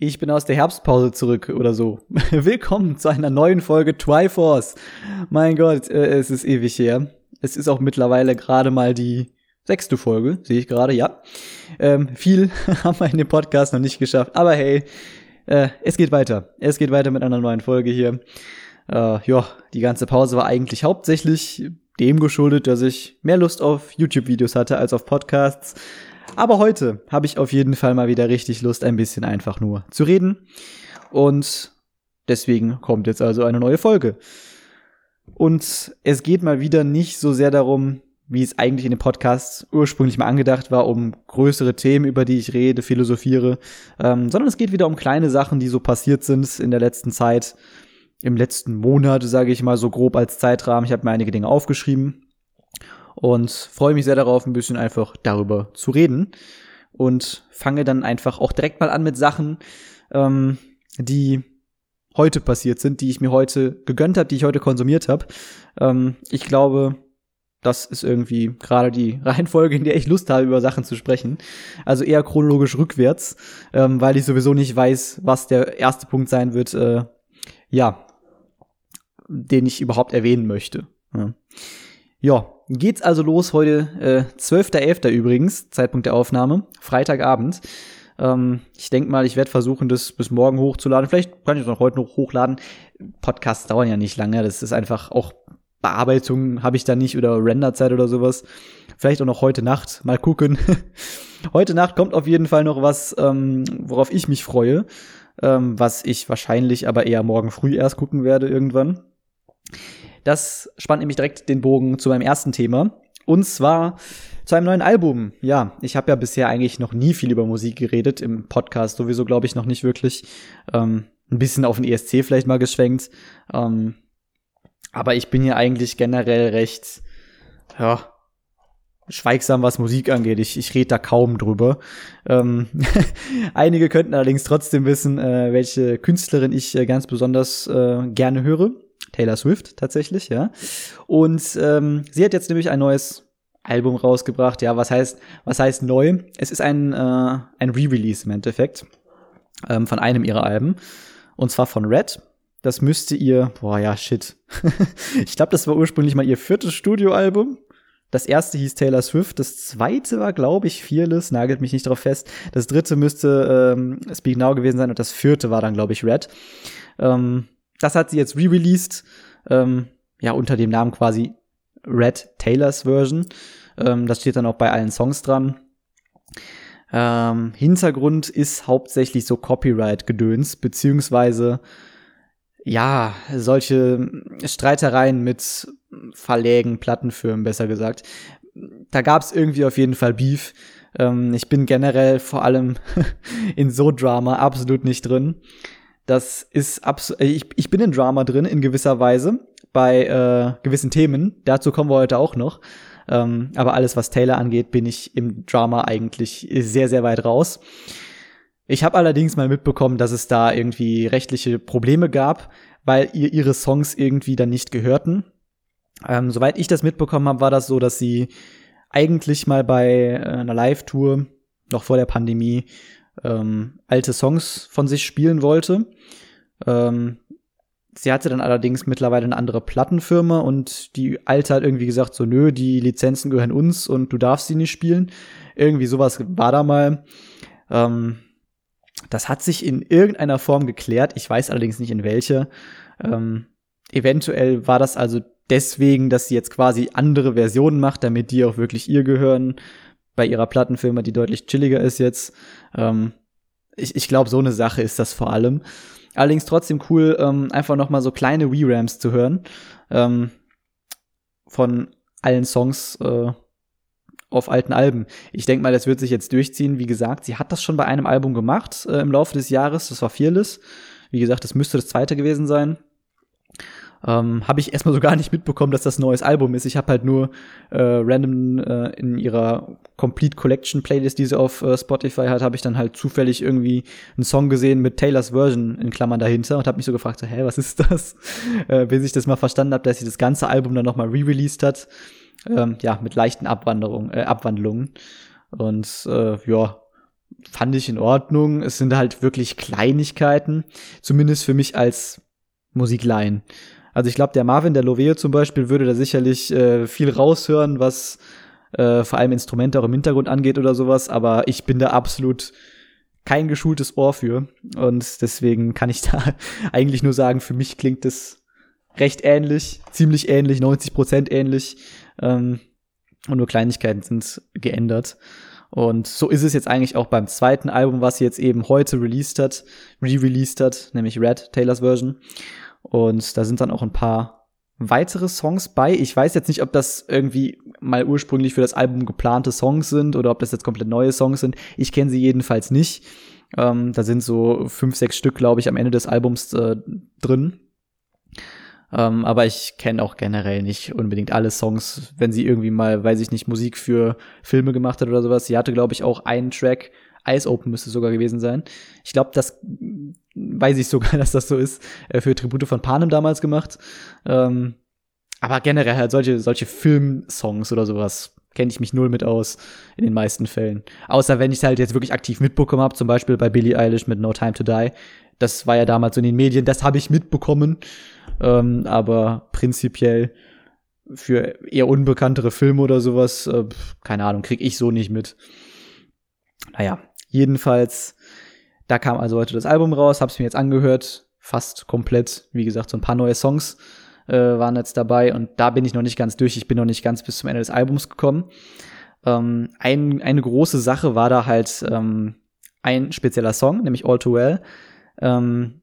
Ich bin aus der Herbstpause zurück oder so. Willkommen zu einer neuen Folge Triforce. Mein Gott, äh, es ist ewig her. Es ist auch mittlerweile gerade mal die sechste Folge, sehe ich gerade, ja. Ähm, viel haben wir in dem Podcast noch nicht geschafft, aber hey, äh, es geht weiter. Es geht weiter mit einer neuen Folge hier. Äh, ja, die ganze Pause war eigentlich hauptsächlich dem geschuldet, dass ich mehr Lust auf YouTube-Videos hatte als auf Podcasts. Aber heute habe ich auf jeden Fall mal wieder richtig Lust, ein bisschen einfach nur zu reden. Und deswegen kommt jetzt also eine neue Folge. Und es geht mal wieder nicht so sehr darum, wie es eigentlich in dem Podcast ursprünglich mal angedacht war, um größere Themen, über die ich rede, philosophiere, ähm, sondern es geht wieder um kleine Sachen, die so passiert sind in der letzten Zeit, im letzten Monat, sage ich mal so grob als Zeitrahmen. Ich habe mir einige Dinge aufgeschrieben und freue mich sehr darauf, ein bisschen einfach darüber zu reden und fange dann einfach auch direkt mal an mit Sachen, ähm, die heute passiert sind, die ich mir heute gegönnt habe, die ich heute konsumiert habe. Ähm, ich glaube, das ist irgendwie gerade die Reihenfolge, in der ich Lust habe, über Sachen zu sprechen. Also eher chronologisch rückwärts, ähm, weil ich sowieso nicht weiß, was der erste Punkt sein wird, äh, ja, den ich überhaupt erwähnen möchte. Ja. ja, geht's also los heute, äh, 12.11. übrigens, Zeitpunkt der Aufnahme, Freitagabend. Ähm, ich denke mal, ich werde versuchen, das bis morgen hochzuladen. Vielleicht kann ich es noch heute noch hochladen. Podcasts dauern ja nicht lange. Das ist einfach auch Bearbeitung habe ich da nicht oder Renderzeit oder sowas. Vielleicht auch noch heute Nacht. Mal gucken. heute Nacht kommt auf jeden Fall noch was, ähm, worauf ich mich freue. Ähm, was ich wahrscheinlich aber eher morgen früh erst gucken werde irgendwann. Das spannt nämlich direkt den Bogen zu meinem ersten Thema. Und zwar zu einem neuen Album. Ja, ich habe ja bisher eigentlich noch nie viel über Musik geredet, im Podcast sowieso, glaube ich, noch nicht wirklich. Ähm, ein bisschen auf den ESC vielleicht mal geschwenkt. Ähm, aber ich bin ja eigentlich generell recht, ja, schweigsam, was Musik angeht. Ich, ich rede da kaum drüber. Ähm, einige könnten allerdings trotzdem wissen, äh, welche Künstlerin ich äh, ganz besonders äh, gerne höre. Taylor Swift tatsächlich, ja. Und ähm, sie hat jetzt nämlich ein neues Album rausgebracht. Ja, was heißt, was heißt neu? Es ist ein, äh, ein Re-Release im Endeffekt ähm, von einem ihrer Alben. Und zwar von Red. Das müsste ihr, boah, ja, shit. ich glaube, das war ursprünglich mal ihr viertes Studioalbum. Das erste hieß Taylor Swift, das zweite war, glaube ich, Fearless, nagelt mich nicht drauf fest. Das dritte müsste ähm, Speak Now gewesen sein und das vierte war dann, glaube ich, Red. Ähm, das hat sie jetzt re-released, ähm, ja, unter dem Namen quasi Red Taylors Version. Ähm, das steht dann auch bei allen Songs dran. Ähm, Hintergrund ist hauptsächlich so Copyright-Gedöns, beziehungsweise ja, solche Streitereien mit Verlägen, Plattenfirmen, besser gesagt. Da gab's irgendwie auf jeden Fall Beef. Ähm, ich bin generell vor allem in so Drama absolut nicht drin. Das ist absolut, ich, ich bin in Drama drin in gewisser Weise bei äh, gewissen Themen. Dazu kommen wir heute auch noch. Ähm, aber alles, was Taylor angeht, bin ich im Drama eigentlich sehr, sehr weit raus. Ich habe allerdings mal mitbekommen, dass es da irgendwie rechtliche Probleme gab, weil ihr ihre Songs irgendwie dann nicht gehörten. Ähm, soweit ich das mitbekommen habe, war das so, dass sie eigentlich mal bei äh, einer Live-Tour noch vor der Pandemie ähm, alte Songs von sich spielen wollte. Ähm, sie hatte dann allerdings mittlerweile eine andere Plattenfirma und die alte hat irgendwie gesagt, so nö, die Lizenzen gehören uns und du darfst sie nicht spielen. Irgendwie sowas war da mal. Ähm, das hat sich in irgendeiner Form geklärt. Ich weiß allerdings nicht in welche. Ähm, eventuell war das also deswegen, dass sie jetzt quasi andere Versionen macht, damit die auch wirklich ihr gehören bei ihrer Plattenfirma, die deutlich chilliger ist jetzt. Ähm, ich ich glaube, so eine Sache ist das vor allem. Allerdings trotzdem cool, ähm, einfach noch mal so kleine Re-Rams zu hören ähm, von allen Songs äh, auf alten Alben. Ich denke mal, das wird sich jetzt durchziehen. Wie gesagt, sie hat das schon bei einem Album gemacht äh, im Laufe des Jahres. Das war Fearless. Wie gesagt, das müsste das zweite gewesen sein ähm, habe ich erstmal so gar nicht mitbekommen, dass das neues Album ist. Ich habe halt nur äh, random äh, in ihrer Complete Collection Playlist, die sie auf äh, Spotify hat, habe ich dann halt zufällig irgendwie einen Song gesehen mit Taylors Version in Klammern dahinter und habe mich so gefragt, so, hä, was ist das? äh, bis ich das mal verstanden habe, dass sie das ganze Album dann nochmal re-released hat. Ähm, ja, mit leichten Abwanderungen, äh, Abwandlungen. Und äh, ja, fand ich in Ordnung. Es sind halt wirklich Kleinigkeiten, zumindest für mich als Musiklein. Also ich glaube, der Marvin, der Loveo zum Beispiel, würde da sicherlich äh, viel raushören, was äh, vor allem Instrumente auch im Hintergrund angeht oder sowas, aber ich bin da absolut kein geschultes Ohr für. Und deswegen kann ich da eigentlich nur sagen, für mich klingt es recht ähnlich, ziemlich ähnlich, 90 Prozent ähnlich. Ähm, und nur Kleinigkeiten sind geändert. Und so ist es jetzt eigentlich auch beim zweiten Album, was sie jetzt eben heute released hat, re-released hat, nämlich Red, Taylors Version. Und da sind dann auch ein paar weitere Songs bei. Ich weiß jetzt nicht, ob das irgendwie mal ursprünglich für das Album geplante Songs sind oder ob das jetzt komplett neue Songs sind. Ich kenne sie jedenfalls nicht. Ähm, da sind so fünf, sechs Stück, glaube ich, am Ende des Albums äh, drin. Ähm, aber ich kenne auch generell nicht unbedingt alle Songs, wenn sie irgendwie mal, weiß ich nicht, Musik für Filme gemacht hat oder sowas. Sie hatte, glaube ich, auch einen Track, Ice Open müsste sogar gewesen sein. Ich glaube, das weiß ich sogar, dass das so ist, äh, für Tribute von Panem damals gemacht. Ähm, aber generell halt solche, solche Filmsongs oder sowas kenne ich mich null mit aus in den meisten Fällen. Außer wenn ich es halt jetzt wirklich aktiv mitbekommen habe, zum Beispiel bei Billie Eilish mit No Time to Die. Das war ja damals so in den Medien, das habe ich mitbekommen. Ähm, aber prinzipiell für eher unbekanntere Filme oder sowas, äh, keine Ahnung, krieg ich so nicht mit. Naja, jedenfalls, da kam also heute das Album raus, hab's mir jetzt angehört, fast komplett. Wie gesagt, so ein paar neue Songs äh, waren jetzt dabei und da bin ich noch nicht ganz durch. Ich bin noch nicht ganz bis zum Ende des Albums gekommen. Ähm, ein, eine große Sache war da halt ähm, ein spezieller Song, nämlich All Too Well. Ähm,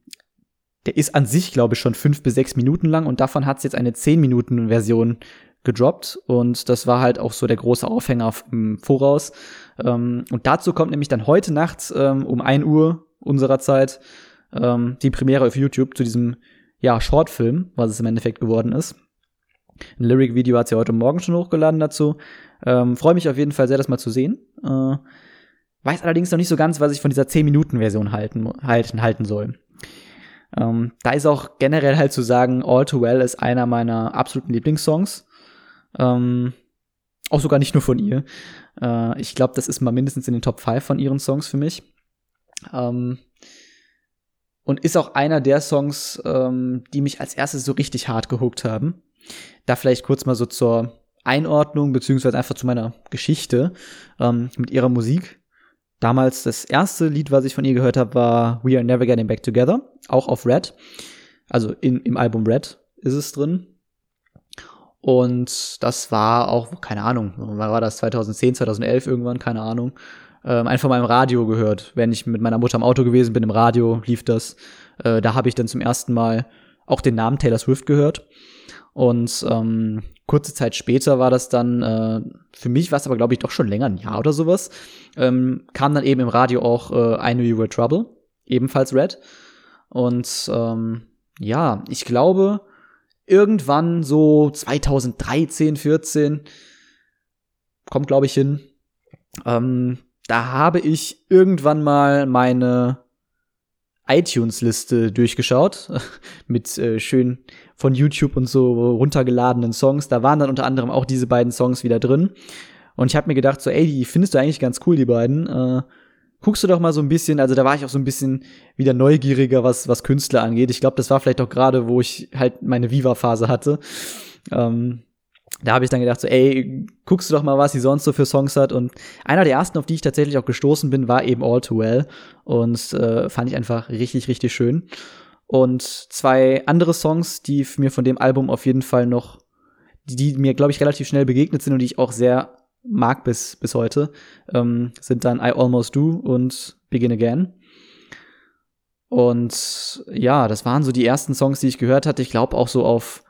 der ist an sich, glaube ich, schon fünf bis sechs Minuten lang und davon hat es jetzt eine zehn Minuten Version gedroppt und das war halt auch so der große Aufhänger im Voraus. Ähm, und dazu kommt nämlich dann heute Nacht ähm, um ein Uhr unserer Zeit ähm, die Premiere auf YouTube zu diesem ja Shortfilm, was es im Endeffekt geworden ist. Ein Lyric-Video hat sie heute Morgen schon hochgeladen dazu. Ähm, Freue mich auf jeden Fall sehr, das mal zu sehen. Äh, weiß allerdings noch nicht so ganz, was ich von dieser 10-Minuten-Version halten, halten, halten soll. Ähm, da ist auch generell halt zu sagen, All Too Well ist einer meiner absoluten Lieblingssongs. Ähm, auch sogar nicht nur von ihr. Äh, ich glaube, das ist mal mindestens in den Top 5 von ihren Songs für mich. Ähm, und ist auch einer der Songs, ähm, die mich als erstes so richtig hart gehuckt haben. Da vielleicht kurz mal so zur Einordnung, beziehungsweise einfach zu meiner Geschichte ähm, mit ihrer Musik. Damals das erste Lied, was ich von ihr gehört habe, war We Are Never Getting Back Together, auch auf Red. Also in, im Album Red ist es drin. Und das war auch, keine Ahnung, wann war das? 2010, 2011 irgendwann, keine Ahnung. Ähm, einfach mal im Radio gehört. Wenn ich mit meiner Mutter im Auto gewesen bin, im Radio lief das. Äh, da habe ich dann zum ersten Mal auch den Namen Taylor Swift gehört. Und ähm, kurze Zeit später war das dann, äh, für mich war es aber, glaube ich, doch schon länger, ein Jahr oder sowas, ähm, kam dann eben im Radio auch äh, I Knew You Were Trouble, ebenfalls Red. Und ähm, ja, ich glaube, irgendwann so 2013, 14, kommt, glaube ich, hin, ähm, da habe ich irgendwann mal meine iTunes-Liste durchgeschaut mit äh, schön von YouTube und so runtergeladenen Songs. Da waren dann unter anderem auch diese beiden Songs wieder drin. Und ich habe mir gedacht, so, ey, die findest du eigentlich ganz cool, die beiden. Äh, guckst du doch mal so ein bisschen, also da war ich auch so ein bisschen wieder neugieriger, was, was Künstler angeht. Ich glaube, das war vielleicht auch gerade, wo ich halt meine Viva-Phase hatte. Ähm, da habe ich dann gedacht, so, ey, guckst du doch mal, was sie sonst so für Songs hat. Und einer der ersten, auf die ich tatsächlich auch gestoßen bin, war eben All Too Well. Und äh, fand ich einfach richtig, richtig schön. Und zwei andere Songs, die mir von dem Album auf jeden Fall noch, die, die mir, glaube ich, relativ schnell begegnet sind und die ich auch sehr mag bis, bis heute, ähm, sind dann I Almost Do und Begin Again. Und ja, das waren so die ersten Songs, die ich gehört hatte. Ich glaube auch so auf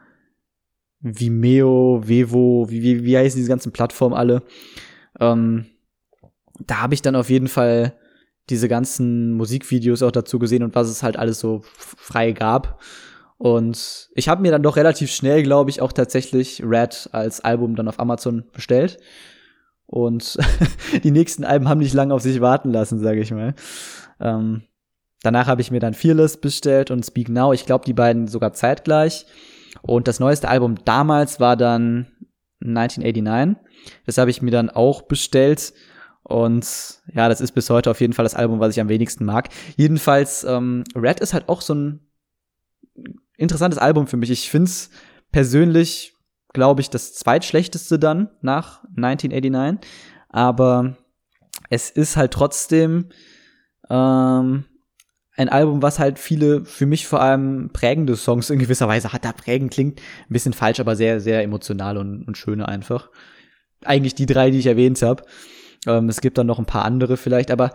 Vimeo, Vevo, wie, wie, wie heißen diese ganzen Plattformen alle. Ähm, da habe ich dann auf jeden Fall diese ganzen Musikvideos auch dazu gesehen und was es halt alles so frei gab. Und ich habe mir dann doch relativ schnell, glaube ich, auch tatsächlich Red als Album dann auf Amazon bestellt. Und die nächsten Alben haben nicht lange auf sich warten lassen, sage ich mal. Ähm, danach habe ich mir dann Fearless bestellt und Speak Now. Ich glaube, die beiden sogar zeitgleich. Und das neueste Album damals war dann 1989. Das habe ich mir dann auch bestellt. Und ja, das ist bis heute auf jeden Fall das Album, was ich am wenigsten mag. Jedenfalls, ähm, Red ist halt auch so ein interessantes Album für mich. Ich find's persönlich, glaube ich, das zweitschlechteste dann nach 1989. Aber es ist halt trotzdem ähm, ein Album, was halt viele für mich vor allem prägende Songs in gewisser Weise hat. Da prägend klingt ein bisschen falsch, aber sehr, sehr emotional und, und schöne einfach. Eigentlich die drei, die ich erwähnt habe. Ähm, es gibt dann noch ein paar andere vielleicht, aber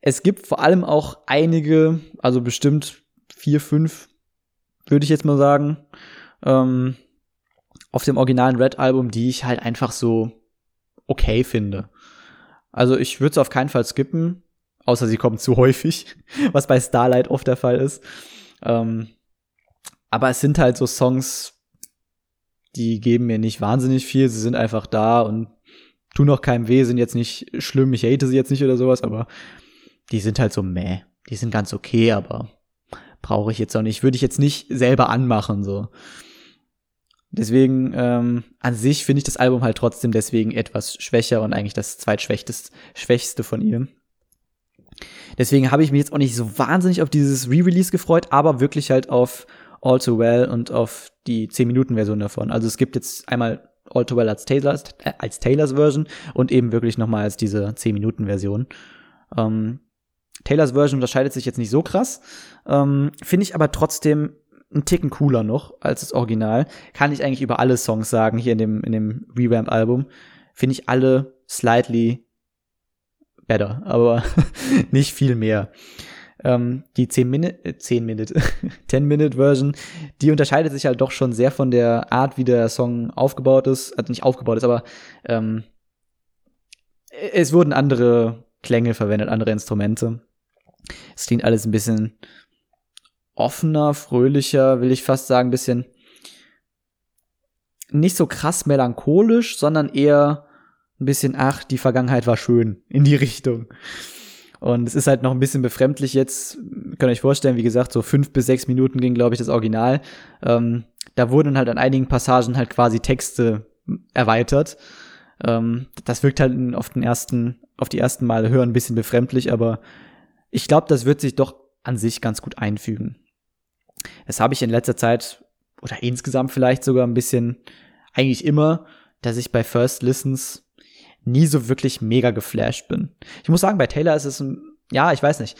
es gibt vor allem auch einige, also bestimmt vier, fünf, würde ich jetzt mal sagen, ähm, auf dem originalen Red-Album, die ich halt einfach so okay finde. Also ich würde es auf keinen Fall skippen, außer sie kommen zu häufig, was bei Starlight oft der Fall ist. Ähm, aber es sind halt so Songs, die geben mir nicht wahnsinnig viel. Sie sind einfach da und tun auch keinem weh, sind jetzt nicht schlimm. Ich hate sie jetzt nicht oder sowas, aber die sind halt so meh. Die sind ganz okay, aber brauche ich jetzt auch nicht. Würde ich jetzt nicht selber anmachen, so. Deswegen, ähm, an sich finde ich das Album halt trotzdem deswegen etwas schwächer und eigentlich das zweitschwächste von ihr. Deswegen habe ich mich jetzt auch nicht so wahnsinnig auf dieses Re-Release gefreut, aber wirklich halt auf All Too Well und auf die 10-Minuten-Version davon. Also es gibt jetzt einmal All Too Well als Taylors, äh, als Taylors Version und eben wirklich nochmal als diese 10-Minuten-Version. Ähm, Taylors Version unterscheidet sich jetzt nicht so krass, ähm, finde ich aber trotzdem einen Ticken cooler noch als das Original. Kann ich eigentlich über alle Songs sagen, hier in dem, in dem Revamp-Album. Finde ich alle slightly better, aber nicht viel mehr. Ähm, die 10 Minute, äh, 10 Minute, 10 Minute Version, die unterscheidet sich halt doch schon sehr von der Art, wie der Song aufgebaut ist, also nicht aufgebaut ist, aber ähm, es wurden andere Klänge verwendet, andere Instrumente. Es klingt alles ein bisschen offener, fröhlicher, will ich fast sagen, bisschen nicht so krass melancholisch, sondern eher ein bisschen, ach, die Vergangenheit war schön, in die Richtung. Und es ist halt noch ein bisschen befremdlich jetzt, könnt ihr euch vorstellen, wie gesagt, so fünf bis sechs Minuten ging, glaube ich, das Original. Ähm, da wurden halt an einigen Passagen halt quasi Texte erweitert. Ähm, das wirkt halt auf den ersten, auf die ersten Male hören ein bisschen befremdlich, aber ich glaube, das wird sich doch an sich ganz gut einfügen. Das habe ich in letzter Zeit oder insgesamt vielleicht sogar ein bisschen, eigentlich immer, dass ich bei First Listens nie so wirklich mega geflasht bin. Ich muss sagen, bei Taylor ist es ein, ja, ich weiß nicht.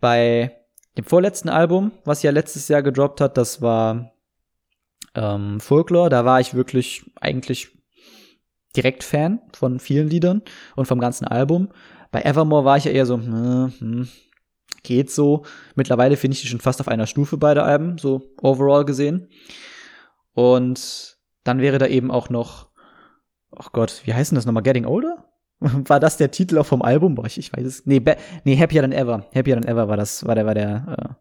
Bei dem vorletzten Album, was ja letztes Jahr gedroppt hat, das war ähm, Folklore, da war ich wirklich eigentlich direkt Fan von vielen Liedern und vom ganzen Album. Bei Evermore war ich ja eher so, hm, hm, geht so. Mittlerweile finde ich die schon fast auf einer Stufe beide Alben, so overall gesehen. Und dann wäre da eben auch noch, oh Gott, wie heißt denn das nochmal? Getting Older? War das der Titel auch vom Album? Boah, ich, ich weiß es. Nee, nee, Happier Than Ever. Happier Than Ever war das, war der, war der äh,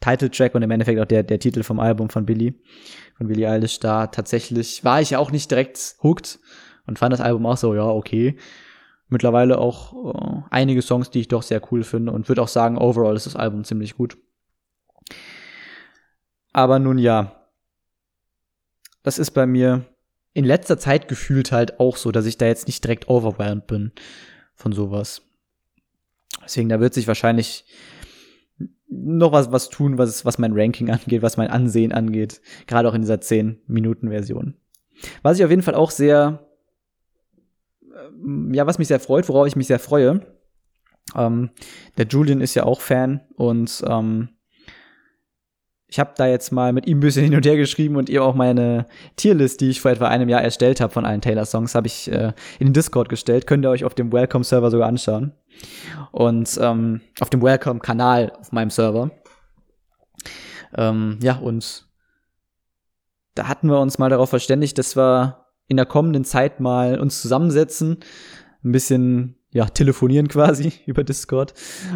Titeltrack und im Endeffekt auch der, der Titel vom Album von Billy, von Billy Eilish. Da tatsächlich war ich ja auch nicht direkt hooked und fand das Album auch so, ja, okay mittlerweile auch äh, einige Songs, die ich doch sehr cool finde und würde auch sagen, overall ist das Album ziemlich gut. Aber nun ja, das ist bei mir in letzter Zeit gefühlt halt auch so, dass ich da jetzt nicht direkt overwhelmed bin von sowas. Deswegen, da wird sich wahrscheinlich noch was, was tun, was, was mein Ranking angeht, was mein Ansehen angeht. Gerade auch in dieser 10-Minuten-Version. Was ich auf jeden Fall auch sehr ja, was mich sehr freut, worauf ich mich sehr freue. Ähm, der Julian ist ja auch Fan und ähm, ich habe da jetzt mal mit ihm ein bisschen hin und her geschrieben und ihr auch meine Tierlist, die ich vor etwa einem Jahr erstellt habe von allen Taylor-Songs, habe ich äh, in den Discord gestellt. Könnt ihr euch auf dem Welcome-Server sogar anschauen. Und ähm, auf dem Welcome-Kanal auf meinem Server. Ähm, ja, und da hatten wir uns mal darauf verständigt, dass wir in der kommenden Zeit mal uns zusammensetzen, ein bisschen ja telefonieren quasi über Discord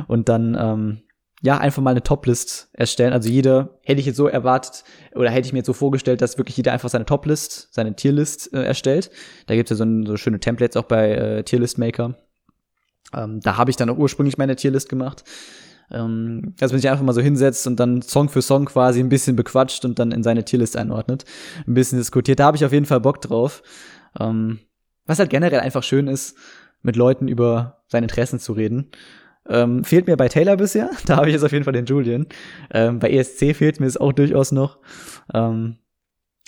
und dann ähm, ja einfach mal eine Toplist erstellen. Also jeder hätte ich jetzt so erwartet oder hätte ich mir jetzt so vorgestellt, dass wirklich jeder einfach seine Toplist, seine Tierlist äh, erstellt. Da gibt's ja so, ein, so schöne Templates auch bei äh, Tierlist Maker. Ähm, da habe ich dann auch ursprünglich meine Tierlist gemacht. Ähm, dass man sich einfach mal so hinsetzt und dann Song für Song quasi ein bisschen bequatscht und dann in seine Tierlist einordnet. Ein bisschen diskutiert. Da habe ich auf jeden Fall Bock drauf. Ähm, was halt generell einfach schön ist, mit Leuten über seine Interessen zu reden. Ähm, fehlt mir bei Taylor bisher, da habe ich jetzt auf jeden Fall den Julian. Ähm, bei ESC fehlt mir es auch durchaus noch. Ähm,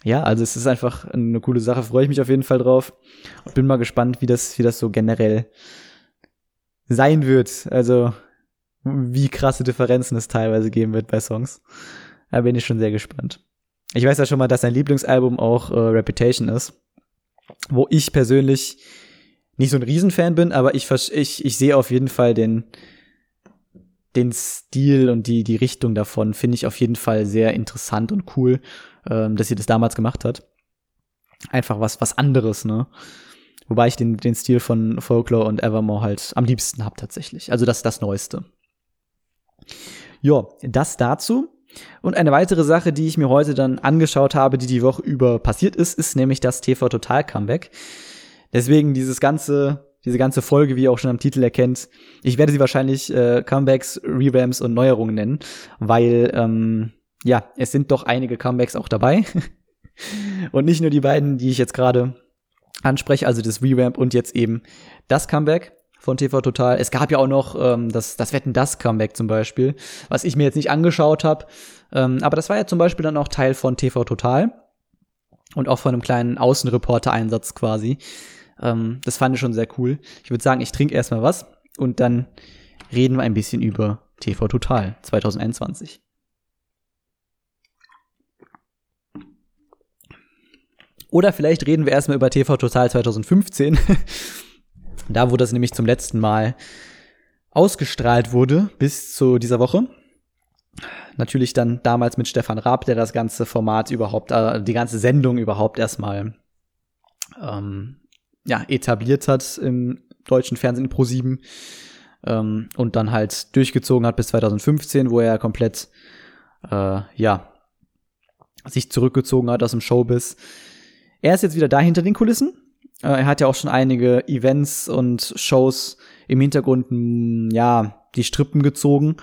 ja, also es ist einfach eine coole Sache, freue ich mich auf jeden Fall drauf und bin mal gespannt, wie das, wie das so generell sein wird. Also wie krasse Differenzen es teilweise geben wird bei Songs. Da bin ich schon sehr gespannt. Ich weiß ja schon mal, dass sein Lieblingsalbum auch äh, Reputation ist, wo ich persönlich nicht so ein Riesenfan bin, aber ich, ich, ich sehe auf jeden Fall den, den Stil und die, die Richtung davon, finde ich auf jeden Fall sehr interessant und cool, ähm, dass sie das damals gemacht hat. Einfach was, was anderes, ne? Wobei ich den, den Stil von Folklore und Evermore halt am liebsten hab tatsächlich. Also das das Neueste. Ja, das dazu. Und eine weitere Sache, die ich mir heute dann angeschaut habe, die die Woche über passiert ist, ist nämlich das TV Total Comeback. Deswegen dieses ganze, diese ganze Folge, wie ihr auch schon am Titel erkennt, ich werde sie wahrscheinlich äh, Comebacks, Revamps und Neuerungen nennen, weil ähm, ja, es sind doch einige Comebacks auch dabei. und nicht nur die beiden, die ich jetzt gerade anspreche, also das Revamp und jetzt eben das Comeback von TV Total. Es gab ja auch noch ähm, das, das Wetten das Comeback zum Beispiel, was ich mir jetzt nicht angeschaut habe. Ähm, aber das war ja zum Beispiel dann auch Teil von TV Total und auch von einem kleinen Außenreporter-Einsatz quasi. Ähm, das fand ich schon sehr cool. Ich würde sagen, ich trinke erstmal was und dann reden wir ein bisschen über TV Total 2021. Oder vielleicht reden wir erstmal über TV Total 2015. Da, wo das nämlich zum letzten Mal ausgestrahlt wurde, bis zu dieser Woche. Natürlich dann damals mit Stefan Raab, der das ganze Format überhaupt, äh, die ganze Sendung überhaupt erstmal ähm, ja, etabliert hat im deutschen Fernsehen Pro 7 ähm, und dann halt durchgezogen hat bis 2015, wo er komplett äh, ja sich zurückgezogen hat aus dem Showbiz. Er ist jetzt wieder da hinter den Kulissen, er hat ja auch schon einige Events und Shows im Hintergrund, ja, die Strippen gezogen.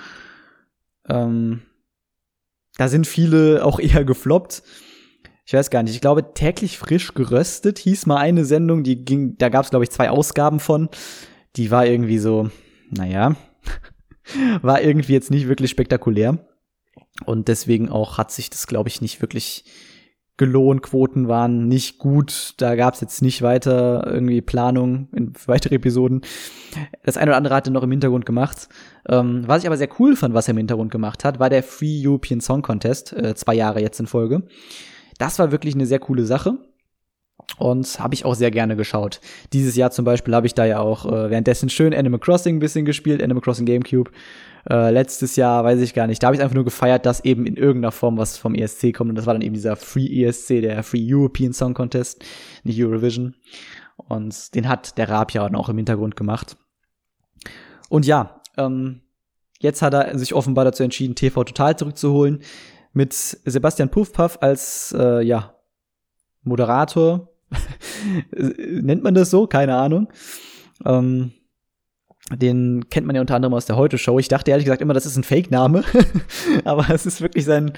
Ähm, da sind viele auch eher gefloppt. Ich weiß gar nicht. Ich glaube, täglich frisch geröstet hieß mal eine Sendung, die ging, da gab es, glaube ich, zwei Ausgaben von. Die war irgendwie so, naja, war irgendwie jetzt nicht wirklich spektakulär. Und deswegen auch hat sich das, glaube ich, nicht wirklich gelohnt, Quoten waren nicht gut, da gab es jetzt nicht weiter irgendwie Planung in weitere Episoden. Das eine oder andere hat er noch im Hintergrund gemacht. Ähm, was ich aber sehr cool fand, was er im Hintergrund gemacht hat, war der Free European Song Contest, äh, zwei Jahre jetzt in Folge. Das war wirklich eine sehr coole Sache. Und habe ich auch sehr gerne geschaut. Dieses Jahr zum Beispiel habe ich da ja auch äh, währenddessen schön Animal Crossing ein bisschen gespielt, Animal Crossing GameCube. Äh, letztes Jahr, weiß ich gar nicht, da habe ich einfach nur gefeiert, dass eben in irgendeiner Form was vom ESC kommt. Und das war dann eben dieser Free ESC, der Free European Song Contest, nicht Eurovision. Und den hat der Raab ja auch im Hintergrund gemacht. Und ja, ähm, jetzt hat er sich offenbar dazu entschieden, TV Total zurückzuholen. Mit Sebastian Puffpaff als äh, ja, Moderator. Nennt man das so? Keine Ahnung. Ähm, den kennt man ja unter anderem aus der Heute-Show. Ich dachte ehrlich gesagt immer, das ist ein Fake-Name. Aber es ist wirklich sein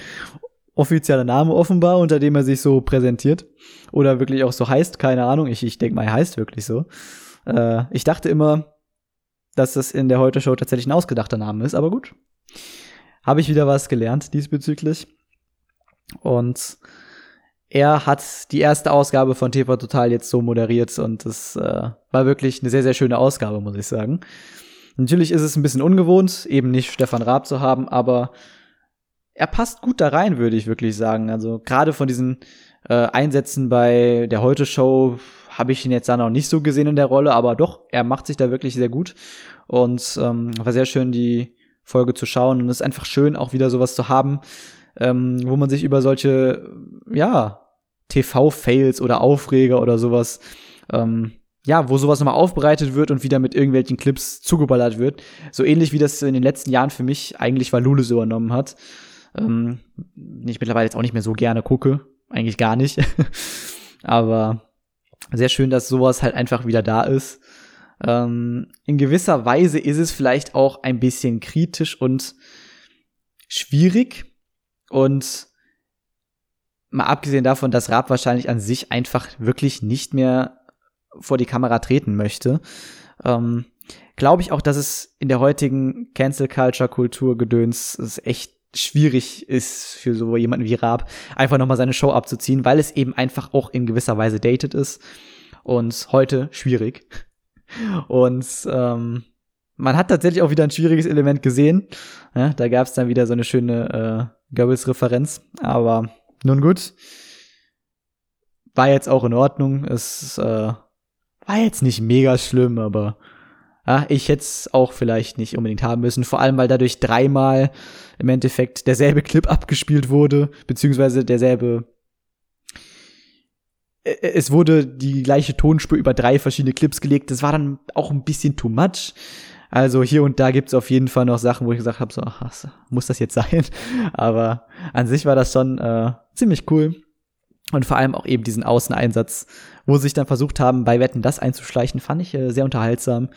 offizieller Name offenbar, unter dem er sich so präsentiert. Oder wirklich auch so heißt, keine Ahnung. Ich, ich denke mal, er heißt wirklich so. Äh, ich dachte immer, dass das in der Heute-Show tatsächlich ein ausgedachter Name ist, aber gut. Habe ich wieder was gelernt diesbezüglich. Und er hat die erste Ausgabe von TV Total jetzt so moderiert und es äh, war wirklich eine sehr, sehr schöne Ausgabe, muss ich sagen. Natürlich ist es ein bisschen ungewohnt, eben nicht Stefan Raab zu haben, aber er passt gut da rein, würde ich wirklich sagen. Also gerade von diesen äh, Einsätzen bei der Heute-Show habe ich ihn jetzt da noch nicht so gesehen in der Rolle, aber doch, er macht sich da wirklich sehr gut. Und ähm, war sehr schön, die Folge zu schauen. Und es ist einfach schön, auch wieder sowas zu haben, ähm, wo man sich über solche, ja, TV-Fails oder Aufreger oder sowas, ähm, ja, wo sowas nochmal aufbereitet wird und wieder mit irgendwelchen Clips zugeballert wird. So ähnlich wie das in den letzten Jahren für mich eigentlich Valule übernommen hat. Ähm, ich mittlerweile jetzt auch nicht mehr so gerne gucke. Eigentlich gar nicht. Aber sehr schön, dass sowas halt einfach wieder da ist. Ähm, in gewisser Weise ist es vielleicht auch ein bisschen kritisch und schwierig, und mal abgesehen davon, dass Raab wahrscheinlich an sich einfach wirklich nicht mehr vor die Kamera treten möchte. Ähm, Glaube ich auch, dass es in der heutigen Cancel Culture Kultur Gedöns echt schwierig ist für so jemanden wie Raab, einfach nochmal seine Show abzuziehen, weil es eben einfach auch in gewisser Weise dated ist und heute schwierig. Und ähm, man hat tatsächlich auch wieder ein schwieriges Element gesehen. Ja, da gab es dann wieder so eine schöne äh, Goebbels-Referenz, aber nun gut. War jetzt auch in Ordnung. Es äh, war jetzt nicht mega schlimm, aber ja, ich hätte es auch vielleicht nicht unbedingt haben müssen. Vor allem, weil dadurch dreimal im Endeffekt derselbe Clip abgespielt wurde, beziehungsweise derselbe. Es wurde die gleiche Tonspur über drei verschiedene Clips gelegt. Das war dann auch ein bisschen too much. Also hier und da gibt's auf jeden Fall noch Sachen, wo ich gesagt habe, so, ach, muss das jetzt sein? Aber an sich war das schon äh, ziemlich cool. Und vor allem auch eben diesen Außeneinsatz, wo sie sich dann versucht haben, bei Wetten das einzuschleichen, fand ich äh, sehr unterhaltsam.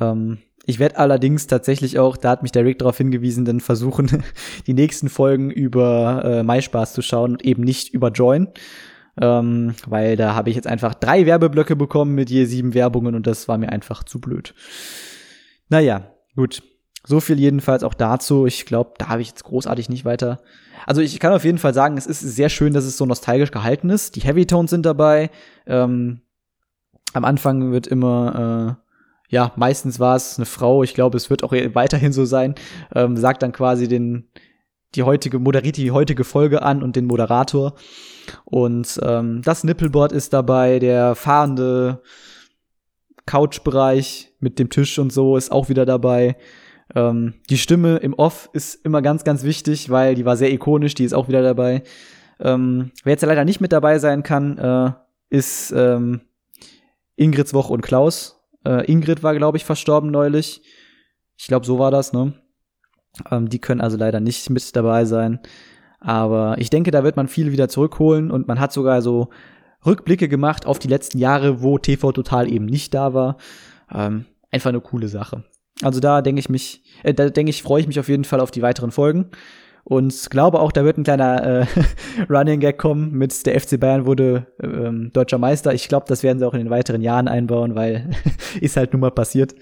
Ähm, ich werde allerdings tatsächlich auch, da hat mich der Rick darauf hingewiesen, dann versuchen, die nächsten Folgen über äh, MySpaß zu schauen und eben nicht über Join. Ähm, weil da habe ich jetzt einfach drei Werbeblöcke bekommen mit je sieben Werbungen und das war mir einfach zu blöd. Naja, gut. So viel jedenfalls auch dazu. Ich glaube, da habe ich jetzt großartig nicht weiter. Also ich kann auf jeden Fall sagen, es ist sehr schön, dass es so nostalgisch gehalten ist. Die Heavy Tones sind dabei. Ähm, am Anfang wird immer, äh, ja, meistens war es eine Frau. Ich glaube, es wird auch weiterhin so sein. Ähm, sagt dann quasi den, die heutige, moderiert die heutige Folge an und den Moderator. Und ähm, das Nippelboard ist dabei, der fahrende Couchbereich mit dem Tisch und so ist auch wieder dabei. Ähm, die Stimme im Off ist immer ganz, ganz wichtig, weil die war sehr ikonisch, die ist auch wieder dabei. Ähm, wer jetzt leider nicht mit dabei sein kann, äh, ist ähm, Ingrids Woche und Klaus. Äh, Ingrid war, glaube ich, verstorben neulich. Ich glaube, so war das, ne? Ähm, die können also leider nicht mit dabei sein. Aber ich denke, da wird man viel wieder zurückholen und man hat sogar so Rückblicke gemacht auf die letzten Jahre, wo TV Total eben nicht da war. Ähm, einfach eine coole Sache. Also da denke ich mich, äh, da denke ich, freue ich mich auf jeden Fall auf die weiteren Folgen. Und glaube auch, da wird ein kleiner äh, Running Gag kommen mit der FC Bayern wurde ähm, deutscher Meister. Ich glaube, das werden sie auch in den weiteren Jahren einbauen, weil ist halt nun mal passiert.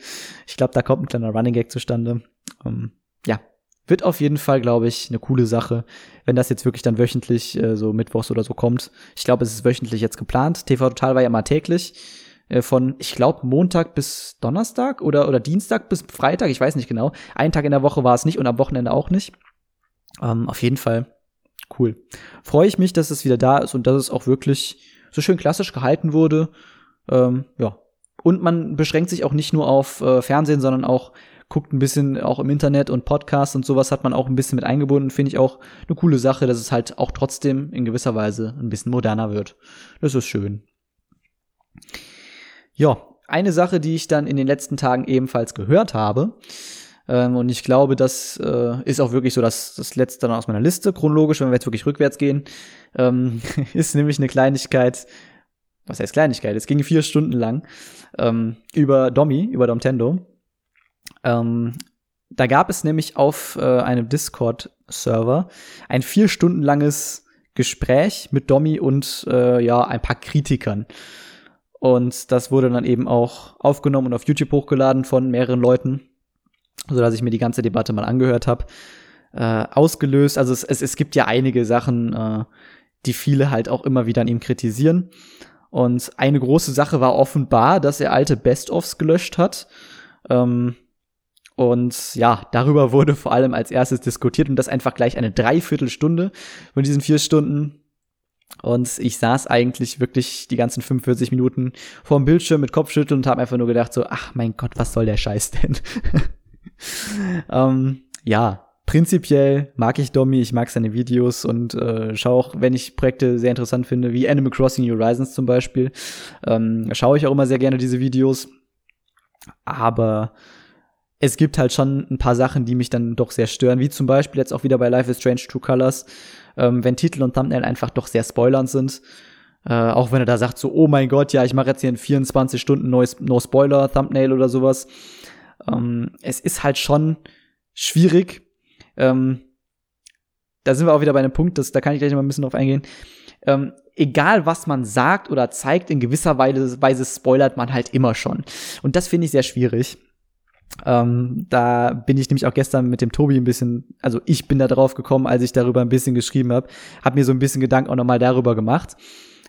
Ich glaube, da kommt ein kleiner Running Gag zustande. Ähm, ja, wird auf jeden Fall, glaube ich, eine coole Sache, wenn das jetzt wirklich dann wöchentlich äh, so mittwochs oder so kommt. Ich glaube, es ist wöchentlich jetzt geplant. TV Total war ja mal täglich. Äh, von, ich glaube, Montag bis Donnerstag oder, oder Dienstag bis Freitag, ich weiß nicht genau. Einen Tag in der Woche war es nicht und am Wochenende auch nicht. Ähm, auf jeden Fall cool. Freue ich mich, dass es wieder da ist und dass es auch wirklich so schön klassisch gehalten wurde. Ähm, ja. Und man beschränkt sich auch nicht nur auf äh, Fernsehen, sondern auch guckt ein bisschen auch im Internet und Podcasts und sowas hat man auch ein bisschen mit eingebunden. Finde ich auch eine coole Sache, dass es halt auch trotzdem in gewisser Weise ein bisschen moderner wird. Das ist schön. Ja, eine Sache, die ich dann in den letzten Tagen ebenfalls gehört habe, ähm, und ich glaube, das äh, ist auch wirklich so das, das letzte dann aus meiner Liste, chronologisch, wenn wir jetzt wirklich rückwärts gehen, ähm, ist nämlich eine Kleinigkeit, was heißt Kleinigkeit? Es ging vier Stunden lang ähm, über Domi, über Domtendo. Ähm, da gab es nämlich auf äh, einem Discord-Server ein vier Stunden langes Gespräch mit Domi und äh, ja ein paar Kritikern. Und das wurde dann eben auch aufgenommen und auf YouTube hochgeladen von mehreren Leuten, so dass ich mir die ganze Debatte mal angehört habe. Äh, ausgelöst, also es, es, es gibt ja einige Sachen, äh, die viele halt auch immer wieder an ihm kritisieren. Und eine große Sache war offenbar, dass er alte Best-ofs gelöscht hat. Ähm, und ja, darüber wurde vor allem als erstes diskutiert und das einfach gleich eine Dreiviertelstunde von diesen vier Stunden. Und ich saß eigentlich wirklich die ganzen 45 Minuten vorm Bildschirm mit Kopfschütteln und habe einfach nur gedacht so, ach mein Gott, was soll der Scheiß denn? ähm, ja, prinzipiell mag ich Domi, ich mag seine Videos und äh, schaue auch, wenn ich Projekte sehr interessant finde, wie Animal Crossing New Horizons zum Beispiel, ähm, schaue ich auch immer sehr gerne diese Videos. Aber es gibt halt schon ein paar Sachen, die mich dann doch sehr stören, wie zum Beispiel jetzt auch wieder bei Life is Strange True Colors, ähm, wenn Titel und Thumbnail einfach doch sehr spoilernd sind. Äh, auch wenn er da sagt so, oh mein Gott, ja, ich mache jetzt hier in 24 Stunden neues No Spoiler Thumbnail oder sowas. Ähm, es ist halt schon schwierig. Ähm, da sind wir auch wieder bei einem Punkt, das, da kann ich gleich noch ein bisschen drauf eingehen. ähm, egal was man sagt oder zeigt, in gewisser Weise, Weise spoilert man halt immer schon. Und das finde ich sehr schwierig. Ähm, da bin ich nämlich auch gestern mit dem Tobi ein bisschen, also ich bin da drauf gekommen, als ich darüber ein bisschen geschrieben habe, habe mir so ein bisschen Gedanken auch nochmal darüber gemacht.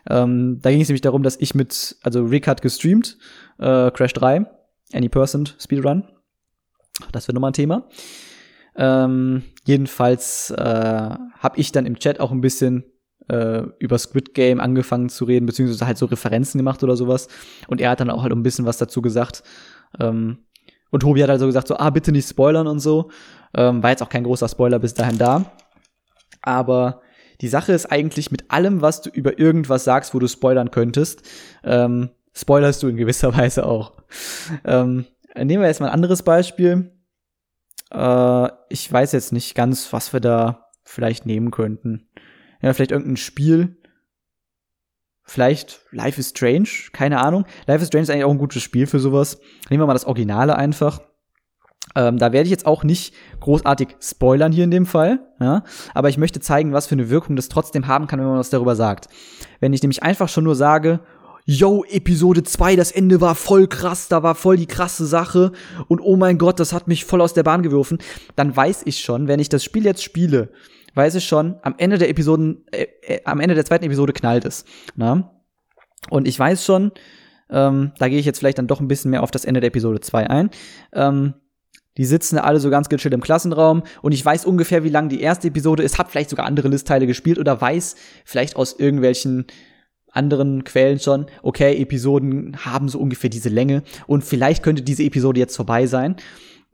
Ähm, da ging es nämlich darum, dass ich mit, also Rick hat gestreamt, äh, Crash 3, Any Person Speedrun. Das wird nochmal ein Thema. Ähm, jedenfalls äh, habe ich dann im Chat auch ein bisschen äh, über Squid Game angefangen zu reden, beziehungsweise halt so Referenzen gemacht oder sowas. Und er hat dann auch halt ein bisschen was dazu gesagt. Ähm, und Tobi hat also gesagt, so, ah, bitte nicht spoilern und so. Ähm, war jetzt auch kein großer Spoiler bis dahin da. Aber die Sache ist eigentlich mit allem, was du über irgendwas sagst, wo du spoilern könntest, ähm, spoilerst du in gewisser Weise auch. Ähm, nehmen wir jetzt mal ein anderes Beispiel. Äh, ich weiß jetzt nicht ganz, was wir da vielleicht nehmen könnten. Ja, vielleicht irgendein Spiel. Vielleicht Life is Strange, keine Ahnung. Life is Strange ist eigentlich auch ein gutes Spiel für sowas. Nehmen wir mal das Originale einfach. Ähm, da werde ich jetzt auch nicht großartig spoilern hier in dem Fall, ja, aber ich möchte zeigen, was für eine Wirkung das trotzdem haben kann, wenn man was darüber sagt. Wenn ich nämlich einfach schon nur sage, yo, Episode 2, das Ende war voll krass, da war voll die krasse Sache und oh mein Gott, das hat mich voll aus der Bahn geworfen, dann weiß ich schon, wenn ich das Spiel jetzt spiele, weiß ich schon, am Ende der Episoden, äh, äh, am Ende der zweiten Episode knallt es. Na? Und ich weiß schon, ähm, da gehe ich jetzt vielleicht dann doch ein bisschen mehr auf das Ende der Episode 2 ein. Ähm, die sitzen alle so ganz gechillt im Klassenraum und ich weiß ungefähr, wie lang die erste Episode ist, hab vielleicht sogar andere Listteile gespielt oder weiß vielleicht aus irgendwelchen anderen Quellen schon, okay, Episoden haben so ungefähr diese Länge und vielleicht könnte diese Episode jetzt vorbei sein.